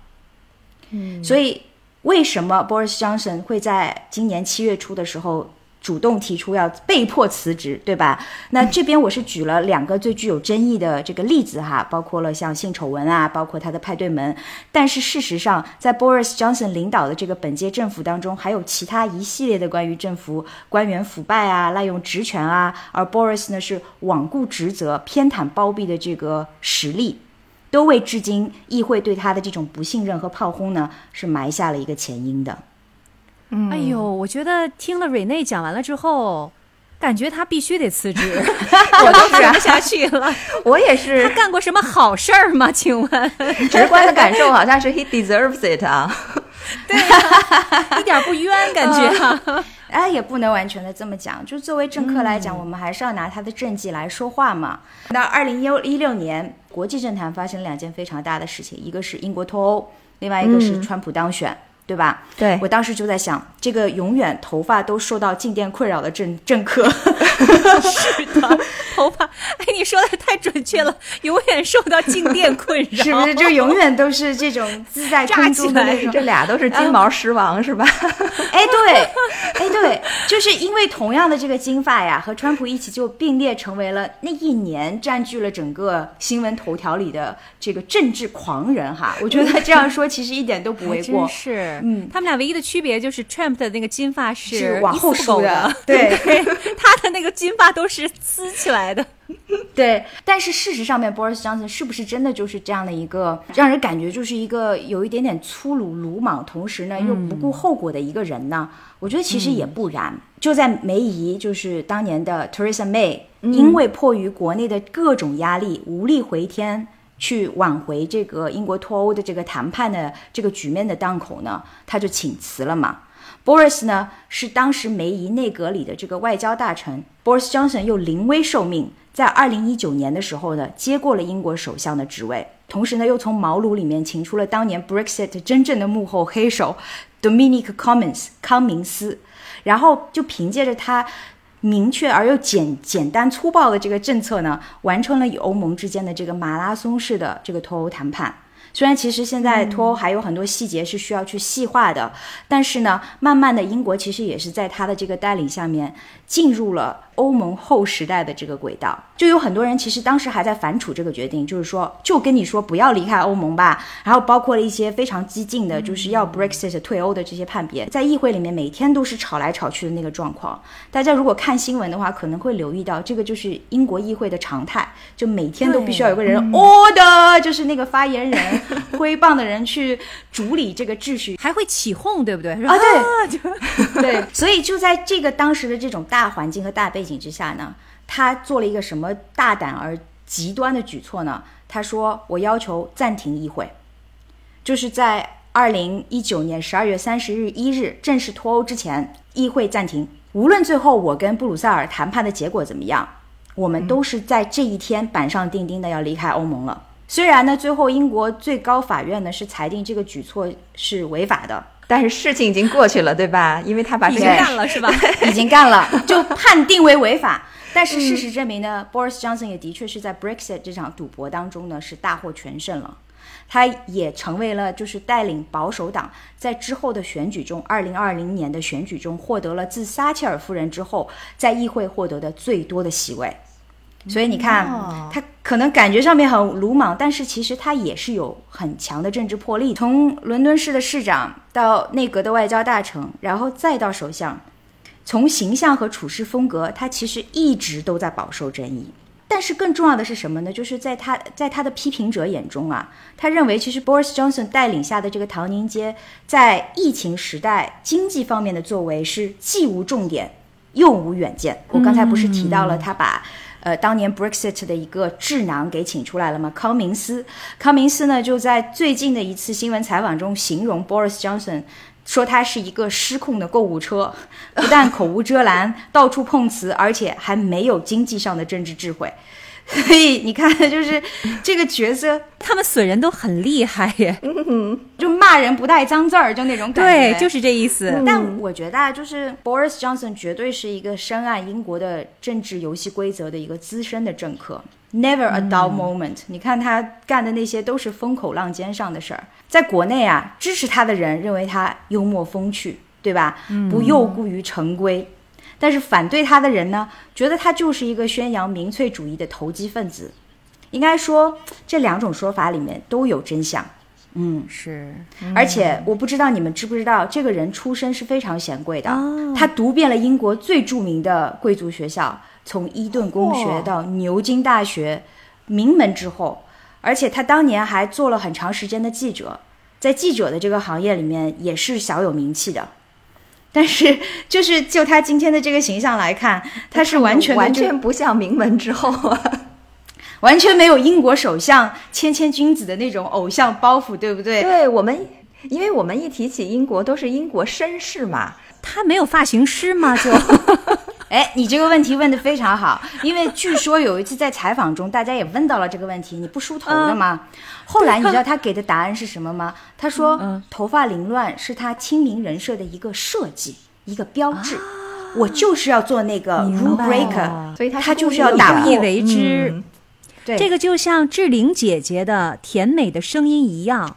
嗯，所以为什么 Boris Johnson 会在今年七月初的时候主动提出要被迫辞职，对吧？那这边我是举了两个最具有争议的这个例子哈，包括了像性丑闻啊，包括他的派对门。但是事实上，在 Boris Johnson 领导的这个本届政府当中，还有其他一系列的关于政府官员腐败啊、滥用职权啊，而 Boris 呢是罔顾职责、偏袒包庇的这个实例。都为至今议会对他的这种不信任和炮轰呢，是埋下了一个前因的。哎呦，我觉得听了瑞内讲完了之后，感觉他必须得辞职，我都是啊看不下去了。我也是他干过什么好事儿吗？请问，直观的感受，好像是 he deserves it 啊。对一点不冤，感觉啊。哎，也不能完全的这么讲。就作为政客来讲，我们还是要拿他的政绩来说话嘛。那二零一六年，国际政坛发生了两件非常大的事情，一个是英国脱欧，另外一个是川普当选。对吧？对我当时就在想，这个永远头发都受到静电困扰的政政客，是的，头发，哎，你说的太准确了，永远受到静电困扰，是不是？就永远都是这种自在 空中的那种这俩都是金毛狮王、是吧？哎，对，哎，对，就是因为同样的这个金发呀，和川普一起就并列成为了那一年占据了整个新闻头条里的这个政治狂人哈。我觉得这样说其实一点都不为过真。是，嗯他们俩唯一的区别就是 Tramp 的那个金发是是往后一丝不苟梳的 对 他的那个金发都是撕起来的。对，但是事实上面，Boris Johnson 是不是真的就是这样的一个让人感觉就是一个有一点点粗鲁鲁莽，同时呢又不顾后果的一个人呢？我觉得其实也不然。就在梅姨，就是当年的 Theresa May，、因为迫于国内的各种压力，无力回天。去挽回这个英国脱欧的这个谈判的这个局面的档口呢，他就请辞了嘛。Boris 呢是当时梅姨内阁里的这个外交大臣，Boris Johnson 又临危受命，在二零一九年的时候呢，接过了英国首相的职位，同时呢，又从茅庐里面请出了当年 Brexit 真正的幕后黑手 Dominic Cummings 康明斯，然后就凭借着他明确而又简简单粗暴的这个政策呢，完成了与欧盟之间的这个马拉松式的这个脱欧谈判。虽然其实现在脱欧还有很多细节是需要去细化的，但是呢，慢慢的英国其实也是在他的这个带领下面进入了欧盟后时代的这个轨道。就有很多人其实当时还在反楚这个决定，就是说就跟你说不要离开欧盟吧。然后包括了一些非常激进的，就是要 Brexit 退欧的这些判别，在议会里面每天都是吵来吵去的那个状况。大家如果看新闻的话，可能会留意到这个就是英国议会的常态，就每天都必须要有个人 order，就是那个发言人。挥棒的人去主理这个秩序，还 会起哄，对不对？啊，对，对，所以就在这个当时的这种大环境和大背景之下呢，他做了一个什么大胆而极端的举措呢？他说：“我要求暂停议会，就是在二零一九年十二月三十日一日正式脱欧之前，议会暂停。无论最后我跟布鲁塞尔谈判的结果怎么样，我们都是在这一天板上钉钉的要离开欧盟了。”虽然呢，最后英国最高法院呢是裁定这个举措是违法的，但是事情已经过去了，对吧？因为他把已经干了是吧？已经干了，就判定为违法。但是事实证明呢、b o r i s Johnson 也的确是在 Brexit 这场赌博当中呢是大获全胜了。他也成为了就是带领保守党在之后的选举中，二零二零年的选举中获得了自撒切尔夫人之后在议会获得的最多的席位。所以你看，哦他可能感觉上面很鲁莽，但是其实他也是有很强的政治魄力。从伦敦市的市长到内阁的外交大臣，然后再到首相，从形象和处事风格，他其实一直都在饱受争议。但是更重要的是什么呢？就是在他在他的批评者眼中啊，他认为其实 Boris Johnson 带领下的这个唐宁街，在疫情时代经济方面的作为是既无重点又无远见。我刚才不是提到了他把。呃，当年 Brexit 的一个智囊给请出来了吗？康明斯，康明斯呢就在最近的一次新闻采访中形容 Boris Johnson，说他是一个失控的购物车，不但口无遮拦，到处碰瓷，而且还没有经济上的政治智慧。所以你看，就是这个角色，他们损人都很厉害耶。就骂人不带脏字儿，就那种感觉。对，就是这意思。但我觉得啊，就是 Boris Johnson 绝对是一个深谙英国的政治游戏规则的一个资深的政客，never a dull moment、你看他干的那些都是风口浪尖上的事儿。在国内啊，支持他的人认为他幽默风趣，对吧？不诱故于成规。但是反对他的人呢，觉得他就是一个宣扬民粹主义的投机分子。应该说，这两种说法里面都有真相。嗯，是而且我不知道你们知不知道，这个人出身是非常显贵的，哦他读遍了英国最著名的贵族学校，从伊顿公学到牛津大学，名门之后。而且他当年还做了很长时间的记者，在记者的这个行业里面也是小有名气的。但是，就是就他今天的这个形象来看，他是完全完全不像名门之后啊。完全没有英国首相谦谦君子的那种偶像包袱，对不对？对我们，因为我们一提起英国都是英国绅士嘛，他没有发型师吗？就 哎，你这个问题问的非常好，因为据说有一次在采访中，大家也问到了这个问题，你不梳头的吗？后来你知道他给的答案是什么吗？他说，头发凌乱是他亲民人设的一个设计，一个标志。我就是要做那个 rule breaker，所以他他就是要打破意为之。嗯。对。这个就像志玲姐姐的甜美的声音一样，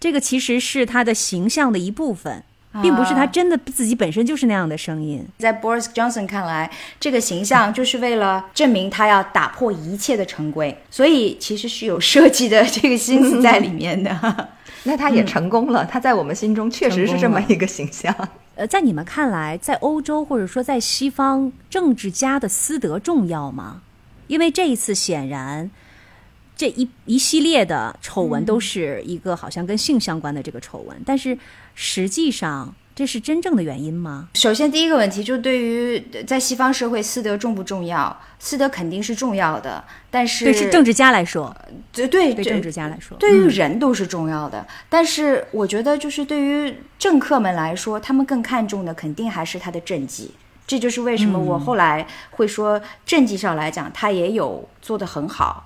这个其实是她的形象的一部分，并不是他真的自己本身就是那样的声音。在 Boris Johnson 看来，这个形象就是为了证明他要打破一切的成规，所以其实是有设计的这个心思在里面的。那他也成功了，他在我们心中确实是这么一个形象。呃，在你们看来，在欧洲或者说在西方，政治家的私德重要吗？因为这一次显然，这一一系列的丑闻都是一个好像跟性相关的这个丑闻，但是实际上这是真正的原因吗？首先，第一个问题就对于在西方社会私德重不重要？私德肯定是重要的，但是对，是政治家来说，对对对政治家来说，对于人都是重要的，但是我觉得就是对于政客们来说，他们更看重的肯定还是他的政绩。这就是为什么我后来会说政绩上来讲，他也有做得很好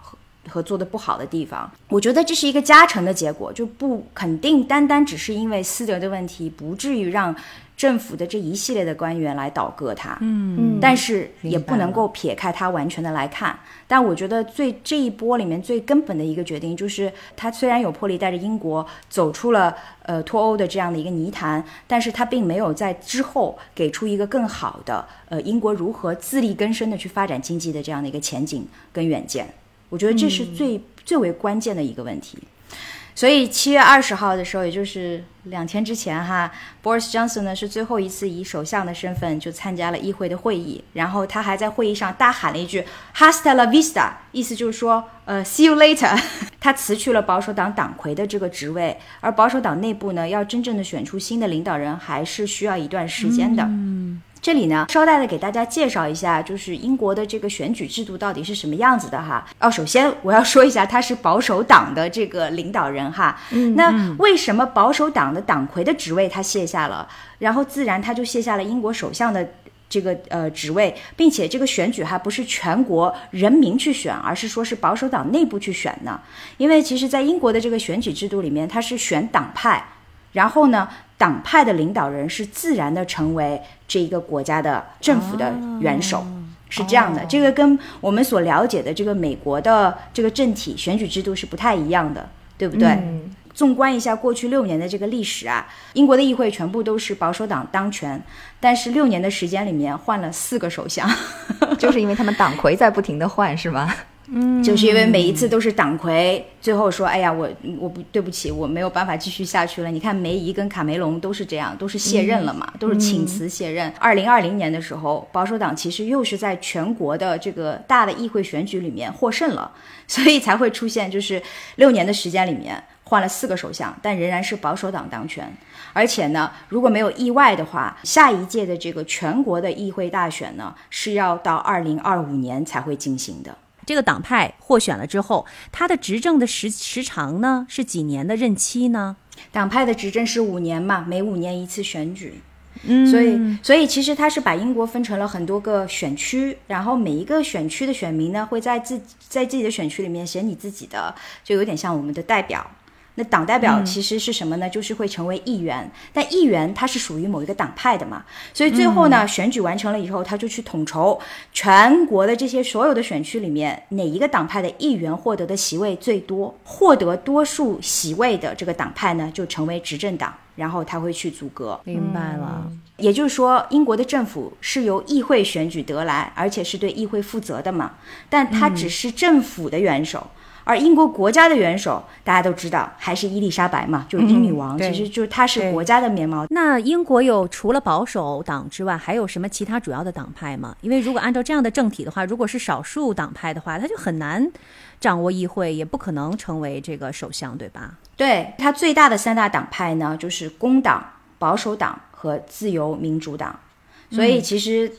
和和做的不好的地方。我觉得这是一个加成的结果，就不肯定单单只是因为私德的问题，不至于让政府的这一系列的官员来倒戈他。嗯，但是也不能够撇开他完全的来看。但我觉得最这一波里面最根本的一个决定，就是他虽然有魄力带着英国走出了呃脱欧的这样的一个泥潭，但是他并没有在之后给出一个更好的呃英国如何自力更生的去发展经济的这样的一个前景跟远见。我觉得这是最、最为关键的一个问题。所以七月二十号的时候，也就是两天之前哈，Boris Johnson 呢是最后一次以首相的身份就参加了议会的会议，然后他还在会议上大喊了一句 “Hasta la vista”，意思就是说呃 “See you later”。他辞去了保守党党魁的这个职位，而保守党内部呢要真正的选出新的领导人，还是需要一段时间的。这里呢，捎带的给大家介绍一下，就是英国的这个选举制度到底是什么样子的哈。哦，首先我要说一下，他是保守党的这个领导人哈。嗯那为什么保守党的党魁的职位他卸下了，然后自然他就卸下了英国首相的这个呃职位，并且这个选举还不是全国人民去选，而是说是保守党内部去选呢。因为其实，在英国的这个选举制度里面，它是选党派，然后呢，党派的领导人是自然的成为这一个国家的政府的元首。是这样的，这个跟我们所了解的这个美国的这个政体选举制度是不太一样的，对不对？嗯纵观一下过去六年的这个历史啊，英国的议会全部都是保守党当权，但是六年的时间里面换了四个首相，就是因为他们党魁在不停的换，是吗？就是因为每一次都是党魁最后说，哎呀，我我不对不起，我没有办法继续下去了。你看梅姨跟卡梅隆都是这样，都是卸任了嘛，都是请辞卸任。二零二零年的时候，保守党其实又是在全国的这个大的议会选举里面获胜了，所以才会出现就是六年的时间里面。换了四个首相，但仍然是保守党当权。而且呢，如果没有意外的话，下一届的这个全国的议会大选呢，是要到二零二五年才会进行的。这个党派获选了之后，他的执政的时时长呢是几年的任期呢？党派的执政是五年嘛，每五年一次选举。嗯，所以，所以其实他是把英国分成了很多个选区，然后每一个选区的选民呢，会在自在自己的选区里面选你自己的，就有点像我们的代表。那党代表其实是什么呢？就是会成为议员，但议员他是属于某一个党派的嘛，所以最后呢，选举完成了以后，他就去统筹全国的这些所有的选区里面，哪一个党派的议员获得的席位最多，获得多数席位的这个党派呢，就成为执政党，然后他会去阻隔。明白了。也就是说，英国的政府是由议会选举得来，而且是对议会负责的嘛，但他只是政府的元首。而英国国家的元首，大家都知道，还是伊丽莎白嘛，就是英女王，对其实就是她是国家的面貌。那英国有除了保守党之外，还有什么其他主要的党派吗？因为如果按照这样的政体的话，如果是少数党派的话，他就很难掌握议会，也不可能成为这个首相，对吧？对它最大的三大党派呢，就是工党、保守党和自由民主党。所以其实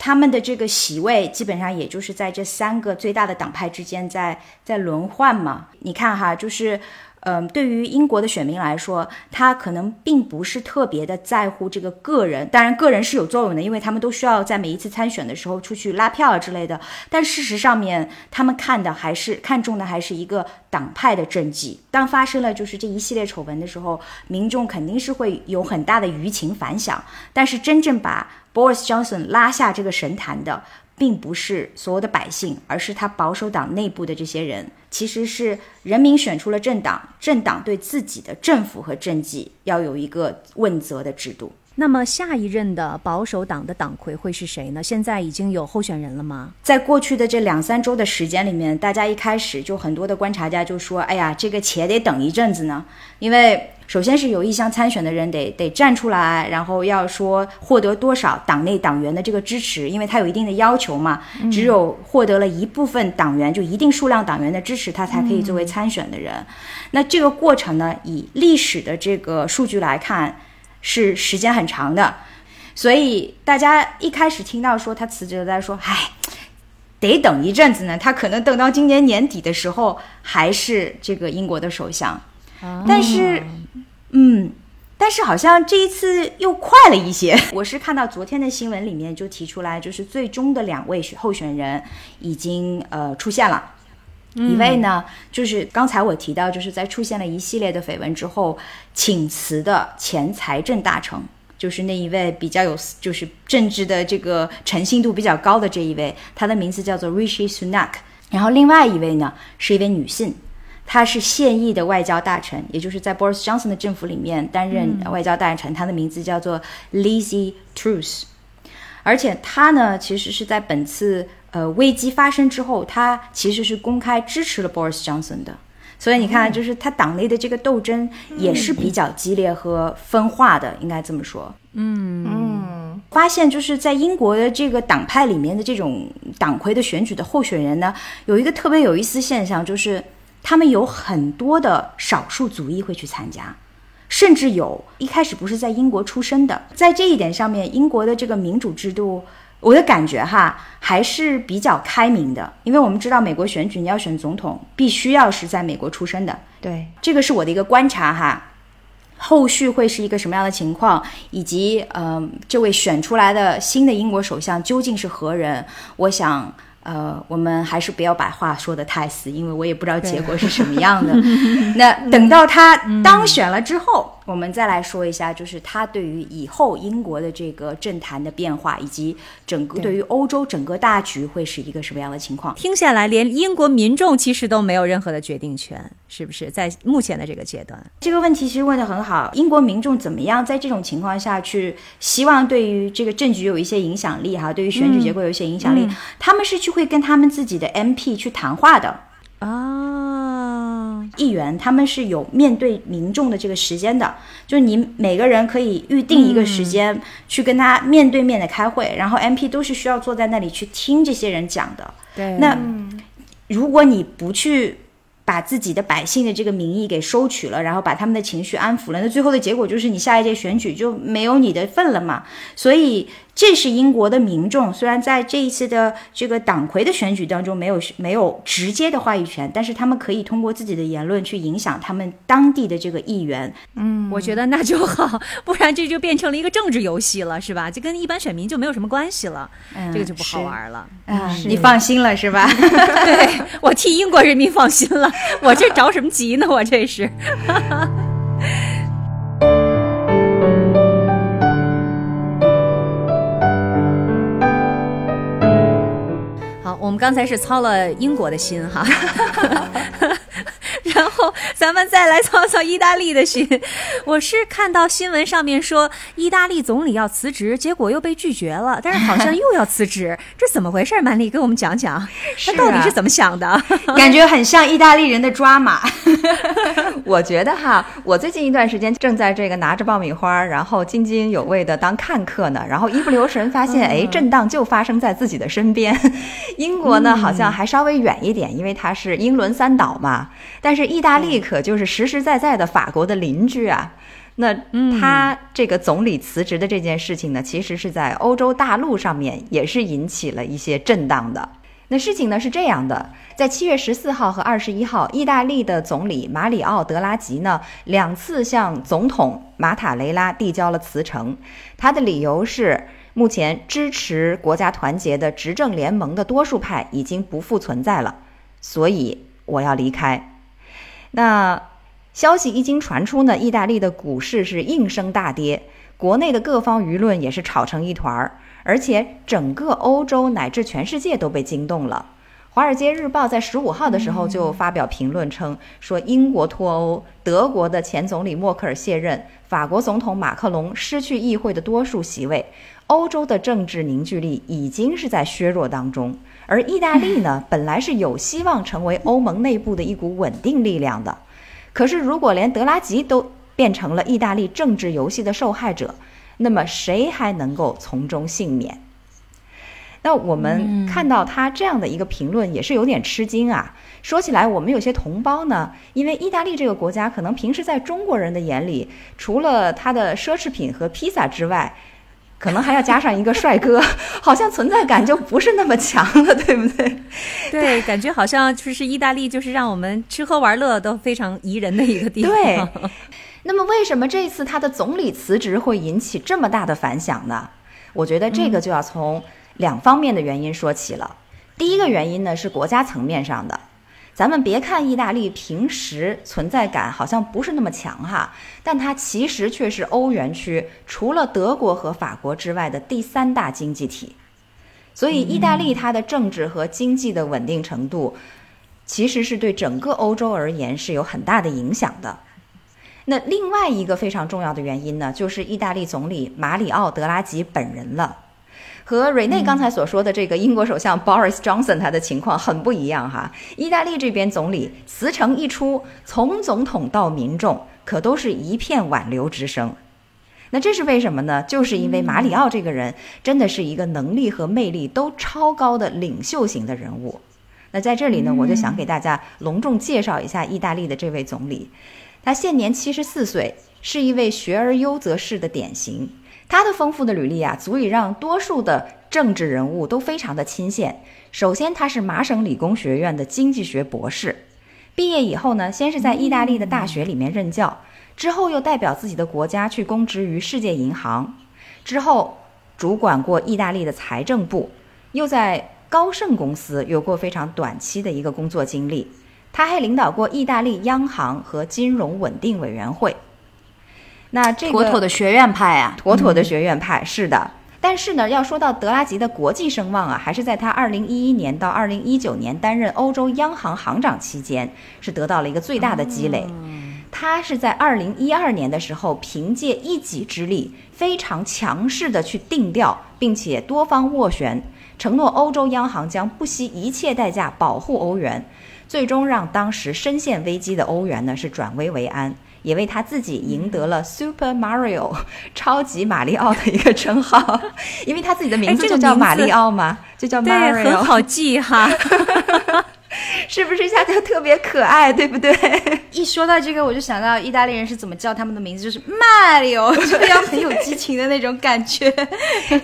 他们的这个席位基本上也就是在这三个最大的党派之间在在轮换嘛。你看哈，就是。嗯，对于英国的选民来说，他可能并不是特别的在乎这个个人，当然个人是有作用的，因为他们都需要在每一次参选的时候出去拉票啊之类的。但事实上面，他们看的还是看重的还是一个党派的政绩。当发生了就是这一系列丑闻的时候，民众肯定是会有很大的舆情反响。但是真正把 Boris Johnson 拉下这个神坛的，并不是所有的百姓，而是他保守党内部的这些人。其实是人民选出了政党，政党对自己的政府和政绩要有一个问责的制度。那么下一任的保守党的党魁会是谁呢？现在已经有候选人了吗？在过去的这两三周的时间里面，大家一开始就很多的观察家就说：“哎呀，这个且得等一阵子呢，因为首先是有意向参选的人得得站出来，然后要说获得多少党内党员的这个支持，因为他有一定的要求嘛，只有获得了一部分党员就一定数量党员的支持，他才可以作为参选的人。那这个过程呢，以历史的这个数据来看，是时间很长的。”所以大家一开始听到说他辞职了，大家说，唉，得等一阵子呢。他可能等到今年年底的时候还是这个英国的首相，但是，嗯，但是好像这一次又快了一些。我是看到昨天的新闻里面就提出来，就是最终的两位候选人已经呃出现了。一位呢，就是刚才我提到，就是在出现了一系列的绯闻之后，请辞的前财政大臣，就是那一位比较有就是政治的这个诚信度比较高的这一位，他的名字叫做 Rishi Sunak。然后另外一位呢，是一位女性，她是现役的外交大臣，也就是在 Boris Johnson 的政府里面担任外交大臣，她的名字叫做 Lizzie Truss。而且她呢，其实是在本次呃危机发生之后，他其实是公开支持了 Boris Johnson 的。所以你看，就是他党内的这个斗争也是比较激烈和分化的，应该这么说。嗯，发现就是在英国的这个党派里面的这种党魁的选举的候选人呢，有一个特别有意思现象，就是他们有很多的少数族裔会去参加。甚至有一开始不是在英国出生的，在这一点上面，英国的这个民主制度，我的感觉哈还是比较开明的，因为我们知道美国选举你要选总统，必须要是在美国出生的，对，这个是我的一个观察哈。后续会是一个什么样的情况，以及呃，这位选出来的新的英国首相究竟是何人？我想。呃，我们还是不要把话说得太死，因为我也不知道结果是什么样的。那等到他当选了之后，我们再来说一下，就是他对于以后英国的这个政坛的变化，以及整个对于欧洲整个大局会是一个什么样的情况。听下来，连英国民众其实都没有任何的决定权，是不是？在目前的这个阶段，这个问题其实问的很好。英国民众怎么样在这种情况下去希望对于这个政局有一些影响力？哈，对于选举结果有一些影响力，他们是去。会跟他们自己的 MP 去谈话的啊，议员他们是有面对民众的这个时间的，就是你每个人可以预定一个时间去跟他面对面的开会，然后 MP 都是需要坐在那里去听这些人讲的。对，那如果你不去把自己的百姓的这个民意给收取了，然后把他们的情绪安抚了，那最后的结果就是你下一届选举就没有你的份了嘛。所以。这是英国的民众，虽然在这一次的这个党魁的选举当中没有没有直接的话语权，但是他们可以通过自己的言论去影响他们当地的这个议员。嗯，我觉得那就好，不然这就变成了一个政治游戏了，是吧？这跟一般选民就没有什么关系了，这个就不好玩了。啊，你放心了是吧？对我替英国人民放心了，我这着什么急呢？我这是。我们刚才是操了英国的心哈。然后咱们再来操操意大利的心。我是看到新闻上面说意大利总理要辞职，结果又被拒绝了，但是好像又要辞职，这怎么回事？曼丽，给我们讲讲，他到底是怎么想的？感觉 很像意大利人的抓马。我觉得哈，我最近一段时间正在这个拿着爆米花，然后津津有味的当看客呢，然后一不留神发现，哎，震荡就发生在自己的身边。英国呢，好像还稍微远一点，因为它是英伦三岛嘛。但是意大利可就是实实在在的法国的邻居啊，那他这个总理辞职的这件事情呢，其实是在欧洲大陆上面也是引起了一些震荡的。那事情呢是这样的，在七月十四号和二十一号，意大利的总理马里奥·德拉吉呢两次向总统马塔雷拉递交了辞呈，他的理由是目前支持国家团结的执政联盟的多数派已经不复存在了，所以我要离开。那消息一经传出呢，意大利的股市是应声大跌，国内的各方舆论也是吵成一团儿，而且整个欧洲乃至全世界都被惊动了。《华尔街日报》在十五号的时候就发表评论称，说英国脱欧，德国的前总理默克尔卸任，法国总统马克龙失去议会的多数席位，欧洲的政治凝聚力已经是在削弱当中。而意大利呢，本来是有希望成为欧盟内部的一股稳定力量的，可是如果连德拉吉都变成了意大利政治游戏的受害者，那么谁还能够从中幸免？那我们看到他这样的一个评论，也是有点吃惊啊。说起来，我们有些同胞呢，因为意大利这个国家，可能平时在中国人的眼里，除了它的奢侈品和披萨之外，可能还要加上一个帅哥，好像存在感就不是那么强了，对不对？对，感觉好像就是意大利，就是让我们吃喝玩乐都非常宜人的一个地方。对。那么，为什么这次他的总理辞职会引起这么大的反响呢？我觉得这个就要从两方面的原因说起了。第一个原因呢，是国家层面上的。咱们别看意大利平时存在感好像不是那么强哈，但它其实却是欧元区除了德国和法国之外的第三大经济体，所以意大利它的政治和经济的稳定程度，其实是对整个欧洲而言是有很大的影响的。那另外一个非常重要的原因呢，就是意大利总理马里奥·德拉吉本人了。和瑞内刚才所说的这个英国首相 Boris Johnson 他的情况很不一样哈。意大利这边总理辞呈一出，从总统到民众可都是一片挽留之声。那这是为什么呢？就是因为马里奥这个人真的是一个能力和魅力都超高的领袖型的人物。那在这里呢，我就想给大家隆重介绍一下意大利的这位总理。他现年七十四岁，是一位学而优则仕的典型。他的丰富的履历啊，足以让多数的政治人物都非常的钦羡。首先，他是麻省理工学院的经济学博士，毕业以后呢，先是在意大利的大学里面任教，之后又代表自己的国家去公职于世界银行，之后主管过意大利的财政部，又在高盛公司有过非常短期的一个工作经历。他还领导过意大利央行和金融稳定委员会。那这个妥妥的学院派啊，妥妥的学院派，是的。但是呢，要说到德拉吉的国际声望啊，还是在他2011年到2019年担任欧洲央行行长期间，是得到了一个最大的积累。他是在2012年的时候，凭借一己之力，非常强势的去定调，并且多方斡旋，承诺欧洲央行将不惜一切代价保护欧元，最终让当时深陷危机的欧元呢是转危为安。也为他自己赢得了 Super Mario 超级马里奥的一个称号，因为他自己的名字就叫马里奥嘛，就叫 Mario，很好记哈，是不是一下就特别可爱，对不对？一说到这个，我就想到意大利人是怎么叫他们的名字，就是 Mario，就要很有激情的那种感觉。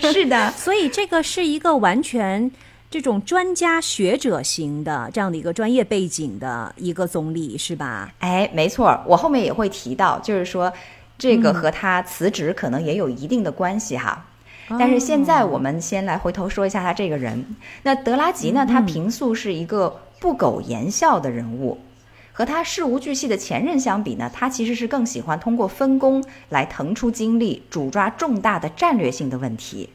是的，所以这个是一个完全。这种专家学者型的这样的一个专业背景的一个总理是吧？哎，没错，我后面也会提到，就是说这个和他辞职可能也有一定的关系哈。但是现在我们先来回头说一下他这个人。那德拉吉呢？他平素是一个不苟言笑的人物，和他事无巨细的前任相比呢，他其实是更喜欢通过分工来腾出精力，主抓重大的战略性的问题。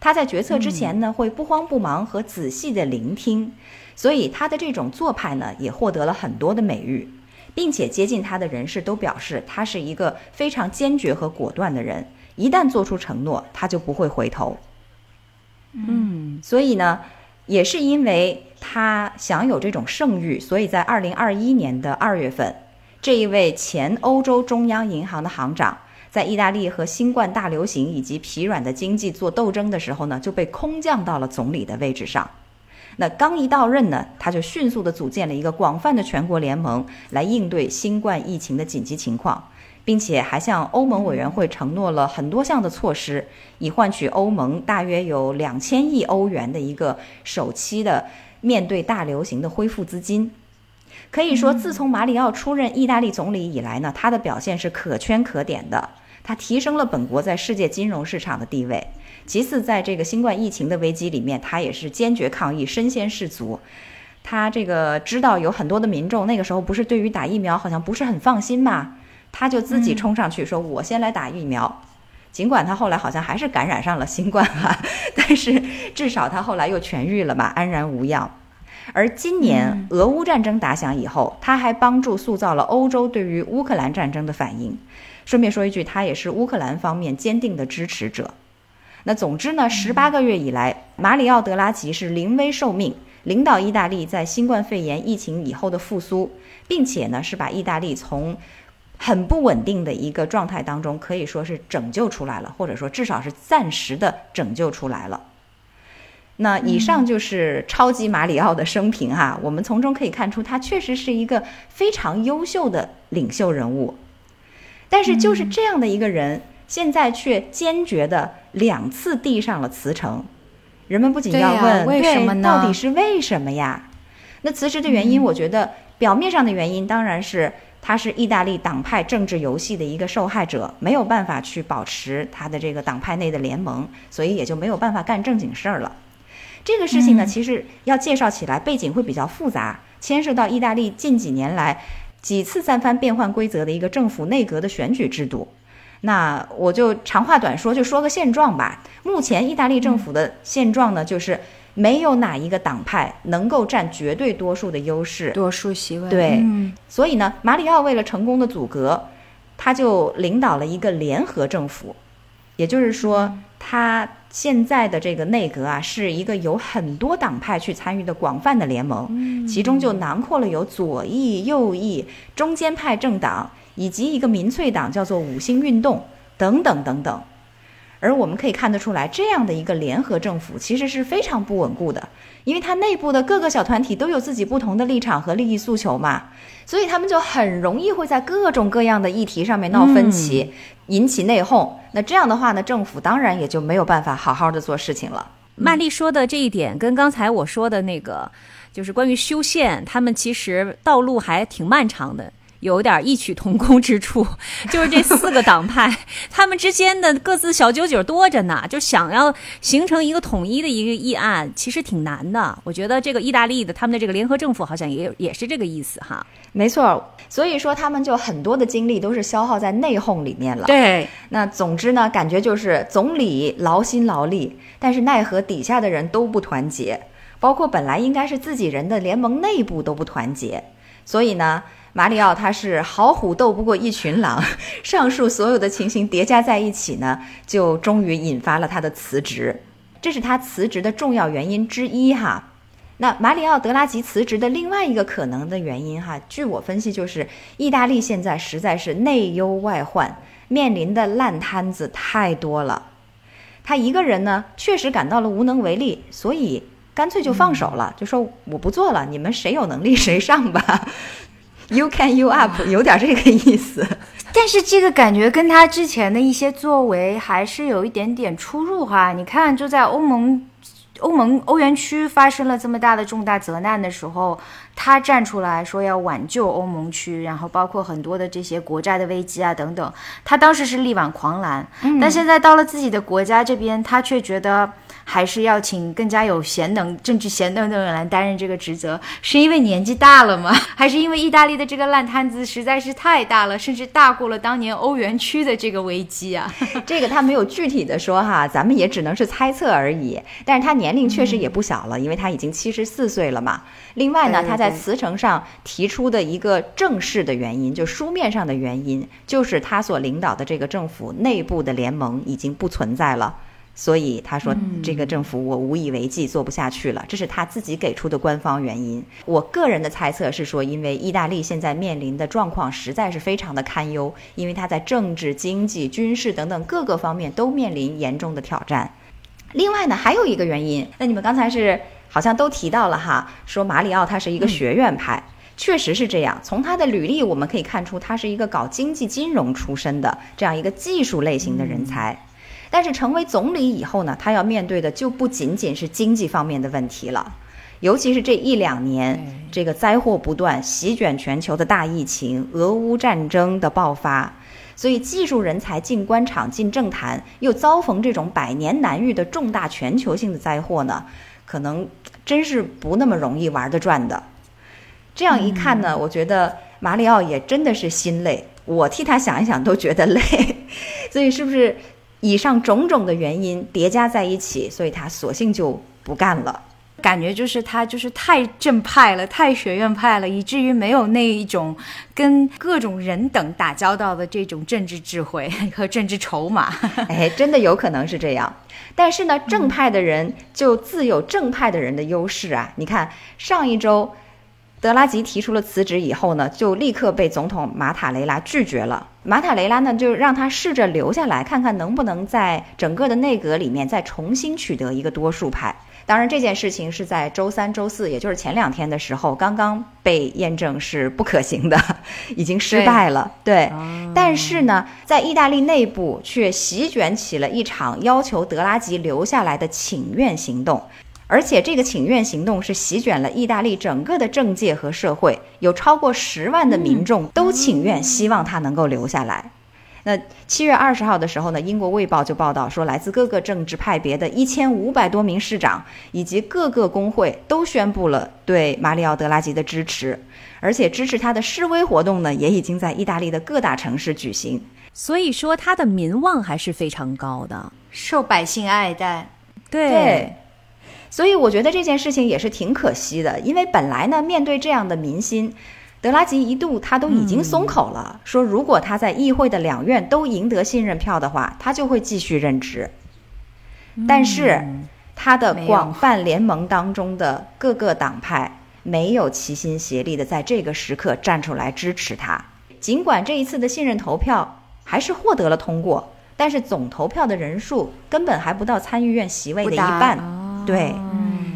他在决策之前呢，会不慌不忙和仔细的聆听，所以他的这种做派呢，也获得了很多的美誉，并且接近他的人士都表示他是一个非常坚决和果断的人，一旦做出承诺，他就不会回头。嗯，所以呢，也是因为他享有这种盛誉，所以在二零二一年的二月份，这一位前欧洲中央银行的行长。在意大利和新冠大流行以及疲软的经济做斗争的时候呢，就被空降到了总理的位置上。那刚一到任呢，他就迅速地组建了一个广泛的全国联盟来应对新冠疫情的紧急情况，并且还向欧盟委员会承诺了很多项的措施，以换取欧盟大约有两千亿欧元的一个首期的面对大流行的恢复资金。可以说，自从马里奥出任意大利总理以来呢，他的表现是可圈可点的。他提升了本国在世界金融市场的地位。其次，在这个新冠疫情的危机里面，他也是坚决抗疫，身先士卒。他这个知道有很多的民众那个时候不是对于打疫苗好像不是很放心嘛，他就自己冲上去说：“我先来打疫苗。”尽管他后来好像还是感染上了新冠哈，但是至少他后来又痊愈了嘛，安然无恙。而今年俄乌战争打响以后，他还帮助塑造了欧洲对于乌克兰战争的反应。顺便说一句，他也是乌克兰方面坚定的支持者。那总之呢，十八个月以来，马里奥·德拉吉是临危受命，领导意大利在新冠肺炎疫情以后的复苏，并且呢，是把意大利从很不稳定的一个状态当中，可以说是拯救出来了，或者说至少是暂时的拯救出来了。那以上就是超级马里奥的生平哈，我们从中可以看出，他确实是一个非常优秀的领袖人物。但是就是这样的一个人，现在却坚决的两次递上了辞呈。人们不仅要问，为什么呢？到底是为什么呀？那辞职的原因，我觉得表面上的原因当然是他是意大利党派政治游戏的一个受害者，没有办法去保持他的这个党派内的联盟，所以也就没有办法干正经事儿了。这个事情呢，其实要介绍起来背景会比较复杂，牵涉到意大利近几年来。几次三番变换规则的一个政府内阁的选举制度，那我就长话短说，就说个现状吧。目前意大利政府的现状呢，就是没有哪一个党派能够占绝对多数的优势，多数席位。对，所以呢，马里奥为了成功的阻隔，他就领导了一个联合政府，也就是说，他。现在的这个内阁啊，是一个有很多党派去参与的广泛的联盟，其中就囊括了有左翼、右翼、中间派政党，以及一个民粹党，叫做五星运动等等等等。而我们可以看得出来，这样的一个联合政府其实是非常不稳固的，因为它内部的各个小团体都有自己不同的立场和利益诉求嘛，所以他们就很容易会在各种各样的议题上面闹分歧，引起内讧。那这样的话呢，政府当然也就没有办法好好的做事情了。曼丽说的这一点，跟刚才我说的那个，就是关于修宪，他们其实道路还挺漫长的。有点异曲同工之处，就是这四个党派 他们之间的各自小九九多着呢，就想要形成一个统一的一个议案，其实挺难的。我觉得这个意大利的他们的这个联合政府好像也也是这个意思哈。没错，所以说他们就很多的精力都是消耗在内讧里面了。对，那总之呢，感觉就是总理劳心劳力，但是奈何底下的人都不团结，包括本来应该是自己人的联盟内部都不团结，所以呢。马里奥他是好虎斗不过一群狼，上述所有的情形叠加在一起呢，就终于引发了他的辞职，这是他辞职的重要原因之一哈。那马里奥·德拉吉辞职的另外一个可能的原因哈，据我分析就是意大利现在实在是内忧外患，面临的烂摊子太多了，他一个人呢确实感到了无能为力，所以干脆就放手了，就说我不做了，你们谁有能力谁上吧。You can you up，有点这个意思，但是这个感觉跟他之前的一些作为还是有一点点出入哈。你看，就在欧盟、欧盟、欧元区发生了这么大的重大责难的时候，他站出来说要挽救欧盟区，然后包括很多的这些国债的危机啊等等，他当时是力挽狂澜。但现在到了自己的国家这边，他却觉得。还是要请更加有贤能、政治贤能的人来担任这个职责，是因为年纪大了吗？还是因为意大利的这个烂摊子实在是太大了，甚至大过了当年欧元区的这个危机啊？这个他没有具体的说哈，咱们也只能是猜测而已。但是他年龄确实也不小了，因为他已经七十四岁了嘛。另外呢，他在辞呈上提出的一个正式的原因，就书面上的原因，就是他所领导的这个政府内部的联盟已经不存在了。所以他说，这个政府我无以为继，做不下去了。这是他自己给出的官方原因。我个人的猜测是说，因为意大利现在面临的状况实在是非常的堪忧，因为他在政治、经济、军事等等各个方面都面临严重的挑战。另外呢，还有一个原因，那你们刚才是好像都提到了哈，说马里奥他是一个学院派，确实是这样。从他的履历我们可以看出，他是一个搞经济金融出身的这样一个技术类型的人才。但是成为总理以后呢，他要面对的就不仅仅是经济方面的问题了，尤其是这一两年，这个灾祸不断、席卷全球的大疫情、俄乌战争的爆发，所以技术人才进官场、进政坛，又遭逢这种百年难遇的重大全球性的灾祸呢，可能真是不那么容易玩得转的。这样一看呢，我觉得马里奥也真的是心累，我替他想一想都觉得累，所以是不是？以上种种的原因叠加在一起，所以他索性就不干了。感觉就是他就是太正派了，太学院派了，以至于没有那一种跟各种人等打交道的这种政治智慧 和政治筹码。哎，真的有可能是这样。但是呢，正派的人就自有正派的人的优势啊。你看上一周。德拉吉提出了辞职以后呢，就立刻被总统马塔雷拉拒绝了。马塔雷拉呢，就让他试着留下来，看看能不能在整个的内阁里面再重新取得一个多数派。当然，这件事情是在周三、周四，也就是前两天的时候，刚刚被验证是不可行的，已经失败了。对，但是呢，在意大利内部却席卷起了一场要求德拉吉留下来的请愿行动。而且这个请愿行动是席卷了意大利整个的政界和社会，有超过十万的民众都请愿，希望他能够留下来。那七月二十号的时候呢，英国卫报就报道说，来自各个政治派别的一千五百多名市长以及各个工会都宣布了对马里奥·德拉吉的支持，而且支持他的示威活动呢，也已经在意大利的各大城市举行。所以说，他的民望还是非常高的，受百姓爱戴。对。所以我觉得这件事情也是挺可惜的，因为本来呢，面对这样的民心，德拉吉一度他都已经松口了，说如果他在议会的两院都赢得信任票的话，他就会继续任职。但是他的广泛联盟当中的各个党派没有齐心协力的在这个时刻站出来支持他，尽管这一次的信任投票还是获得了通过，但是总投票的人数根本还不到参议院席位的一半。对，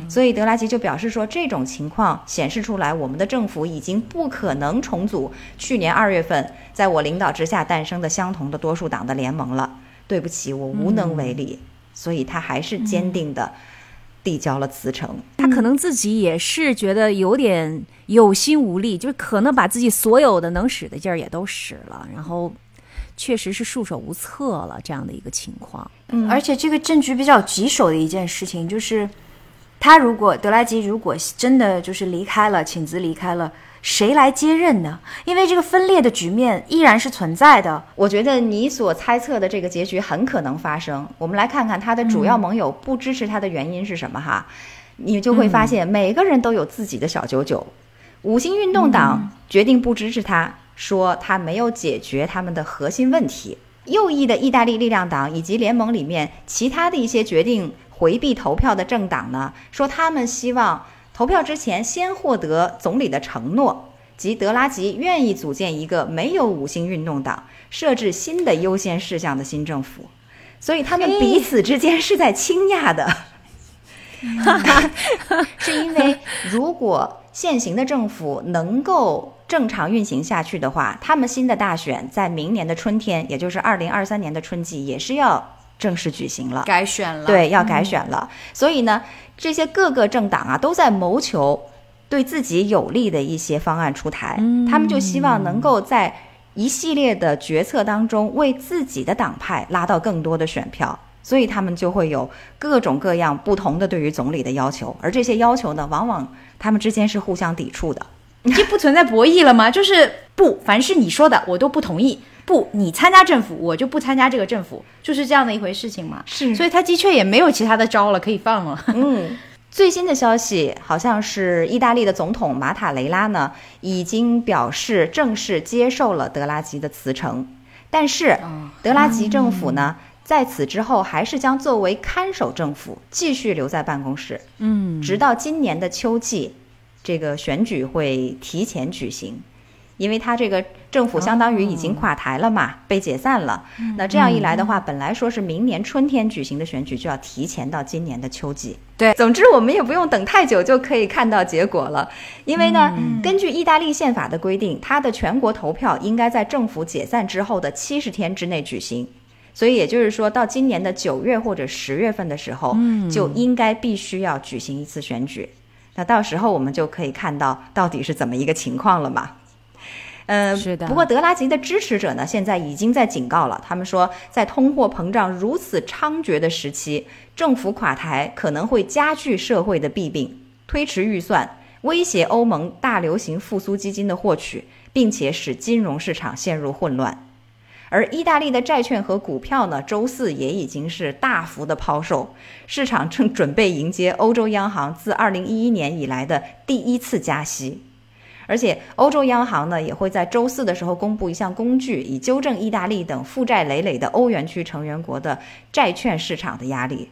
所以德拉吉就表示说，这种情况显示出来，我们的政府已经不可能重组去年二月份在我领导之下诞生的相同的多数党的联盟了。对不起，我无能为力。所以他还是坚定的递交了辞呈。他可能自己也是觉得有点有心无力，就是可能把自己所有的能使的劲儿也都使了，然后确实是束手无策了这样的一个情况。嗯而且这个政局比较棘手的一件事情就是，他如果德拉吉如果真的就是离开了，请辞离开了，谁来接任呢？因为这个分裂的局面依然是存在的。我觉得你所猜测的这个结局很可能发生。我们来看看他的主要盟友不支持他的原因是什么哈？你就会发现每个人都有自己的小九九。五星运动党决定不支持他，说他没有解决他们的核心问题。右翼的意大利力量党以及联盟里面其他的一些决定回避投票的政党呢，说他们希望投票之前先获得总理的承诺，即德拉吉愿意组建一个没有五星运动党、设置新的优先事项的新政府。所以他们彼此之间是在倾轧的，是因为如果现行的政府能够正常运行下去的话，他们新的大选在明年的春天，也就是二零二三年的春季，也是要正式举行了。改选了，对，要改选了。所以呢，这些各个政党啊，都在谋求对自己有利的一些方案出台。他们就希望能够在一系列的决策当中，为自己的党派拉到更多的选票。所以他们就会有各种各样不同的对于总理的要求，而这些要求呢，往往他们之间是互相抵触的。这不存在博弈了吗？就是不，凡是你说的我都不同意。不，你参加政府，我就不参加这个政府，就是这样的一回事情嘛。是所以他的确也没有其他的招了，可以放了。嗯，最新的消息好像是意大利的总统马塔雷拉呢，已经表示正式接受了德拉吉的辞呈，但是德拉吉政府呢，在此之后还是将作为看守政府继续留在办公室，嗯，直到今年的秋季，这个选举会提前举行。因为他这个政府相当于已经垮台了嘛，被解散了。那这样一来的话，本来说是明年春天举行的选举，就要提前到今年的秋季。对总之我们也不用等太久就可以看到结果了。因为呢，根据意大利宪法的规定，它的全国投票应该在政府解散之后的七十天之内举行。所以也就是说到今年的九月或者十月份的时候，就应该必须要举行一次选举。那到时候我们就可以看到到底是怎么一个情况了嘛。呃，是的不过德拉吉的支持者呢，现在已经在警告了。他们说，在通货膨胀如此猖獗的时期，政府垮台可能会加剧社会的弊病，推迟预算，威胁欧盟大流行复苏基金的获取，并且使金融市场陷入混乱。而意大利的债券和股票呢，周四也已经是大幅的抛售，市场正准备迎接欧洲央行自2011年以来的第一次加息。而且，欧洲央行呢也会在周四的时候公布一项工具，以纠正意大利等负债累累的欧元区成员国的债券市场的压力。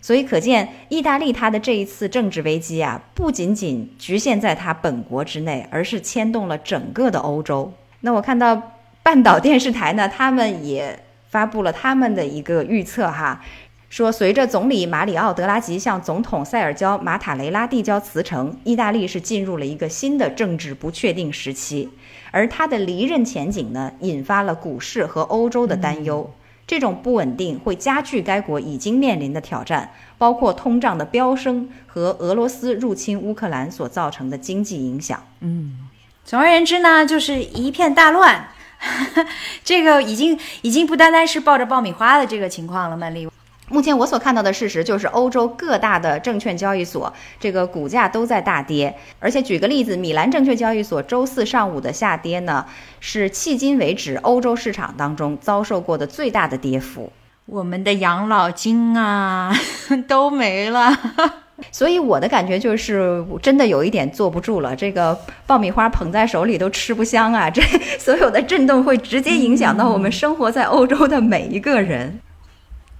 所以，可见意大利它的这一次政治危机啊，不仅仅局限在它本国之内，而是牵动了整个的欧洲。那我看到半岛电视台呢，他们也发布了他们的一个预测哈。说，随着总理马里奥·德拉吉向总统塞尔焦·马塔雷拉递交辞呈，意大利是进入了一个新的政治不确定时期，而他的离任前景呢，引发了股市和欧洲的担忧。这种不稳定会加剧该国已经面临的挑战，包括通胀的飙升和俄罗斯入侵乌克兰所造成的经济影响。嗯总而言之呢，就是一片大乱。这个已经已经不单单是抱着爆米花的这个情况了，曼丽。目前我所看到的事实就是，欧洲各大的证券交易所这个股价都在大跌，而且举个例子，米兰证券交易所周四上午的下跌呢，是迄今为止欧洲市场当中遭受过的最大的跌幅。我们的养老金啊，都没了。所以我的感觉就是，真的有一点坐不住了。这个爆米花捧在手里都吃不香啊！这所有的震动会直接影响到我们生活在欧洲的每一个人。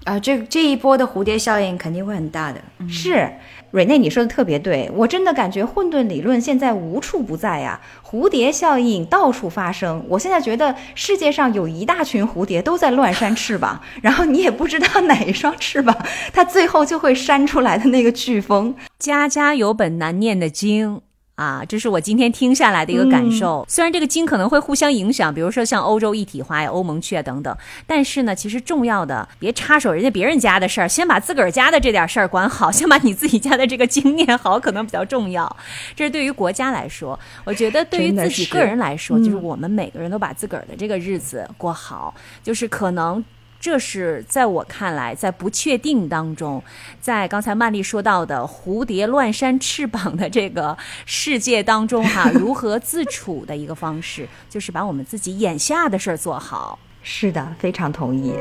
啊，这这一波的蝴蝶效应肯定会很大的。是，瑞内你说的特别对，我真的感觉混沌理论现在无处不在呀，蝴蝶效应到处发生。我现在觉得世界上有一大群蝴蝶都在乱扇翅膀，然后你也不知道 哪一双翅膀它最后就会扇出来的那个飓风。家家有本难念的经，啊，这是我今天听下来的一个感受。虽然这个经可能会互相影响，比如说像欧洲一体化呀、欧盟区啊等等，但是呢，其实重要的别插手人家别人家的事儿，先把自个儿家的这点事儿管好，先把你自己家的这个经念好，可能比较重要。这是对于国家来说，我觉得对于自己个人来说，就是我们每个人都把自个儿的这个日子过好，就是可能。这是在我看来，在不确定当中，在刚才曼丽说到的蝴蝶乱扇翅膀的这个世界当中，哈，如何自处的一个方式，就是把我们自己眼下的事儿做好。是的，非常同意。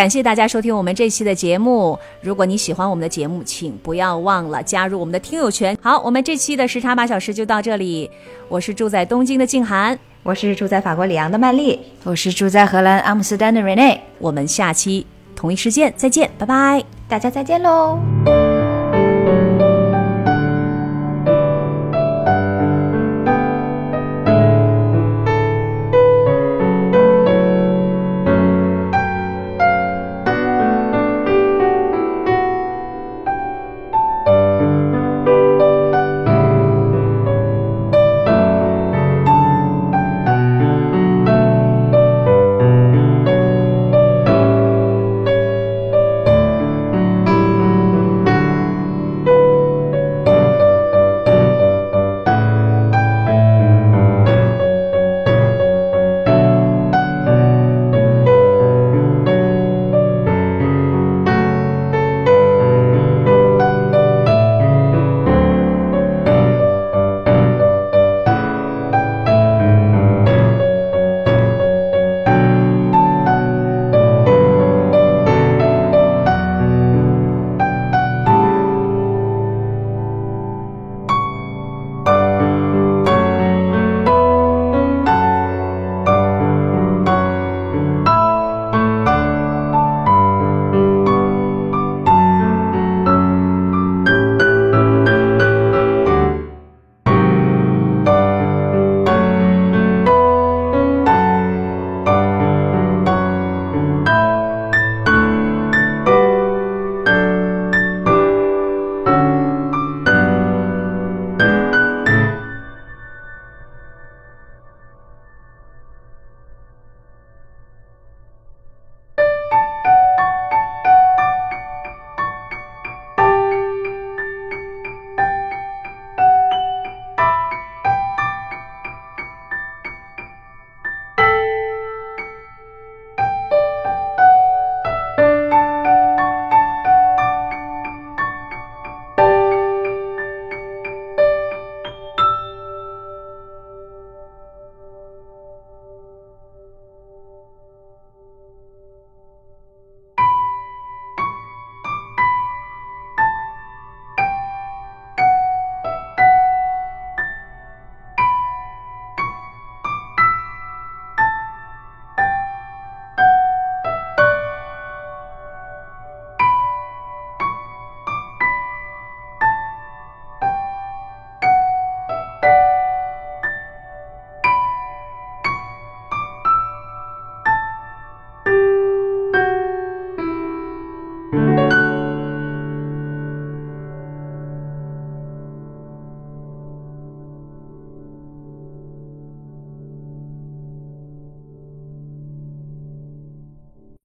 感谢大家收听我们这期的节目。如果你喜欢我们的节目，请不要忘了加入我们的听友群。好，我们这期的时差八小时就到这里。我是住在东京的静涵，我是住在法国里昂的曼丽，我是住在荷兰阿姆斯特丹的 Rene。我们下期同一时间再见，拜拜。大家再见喽。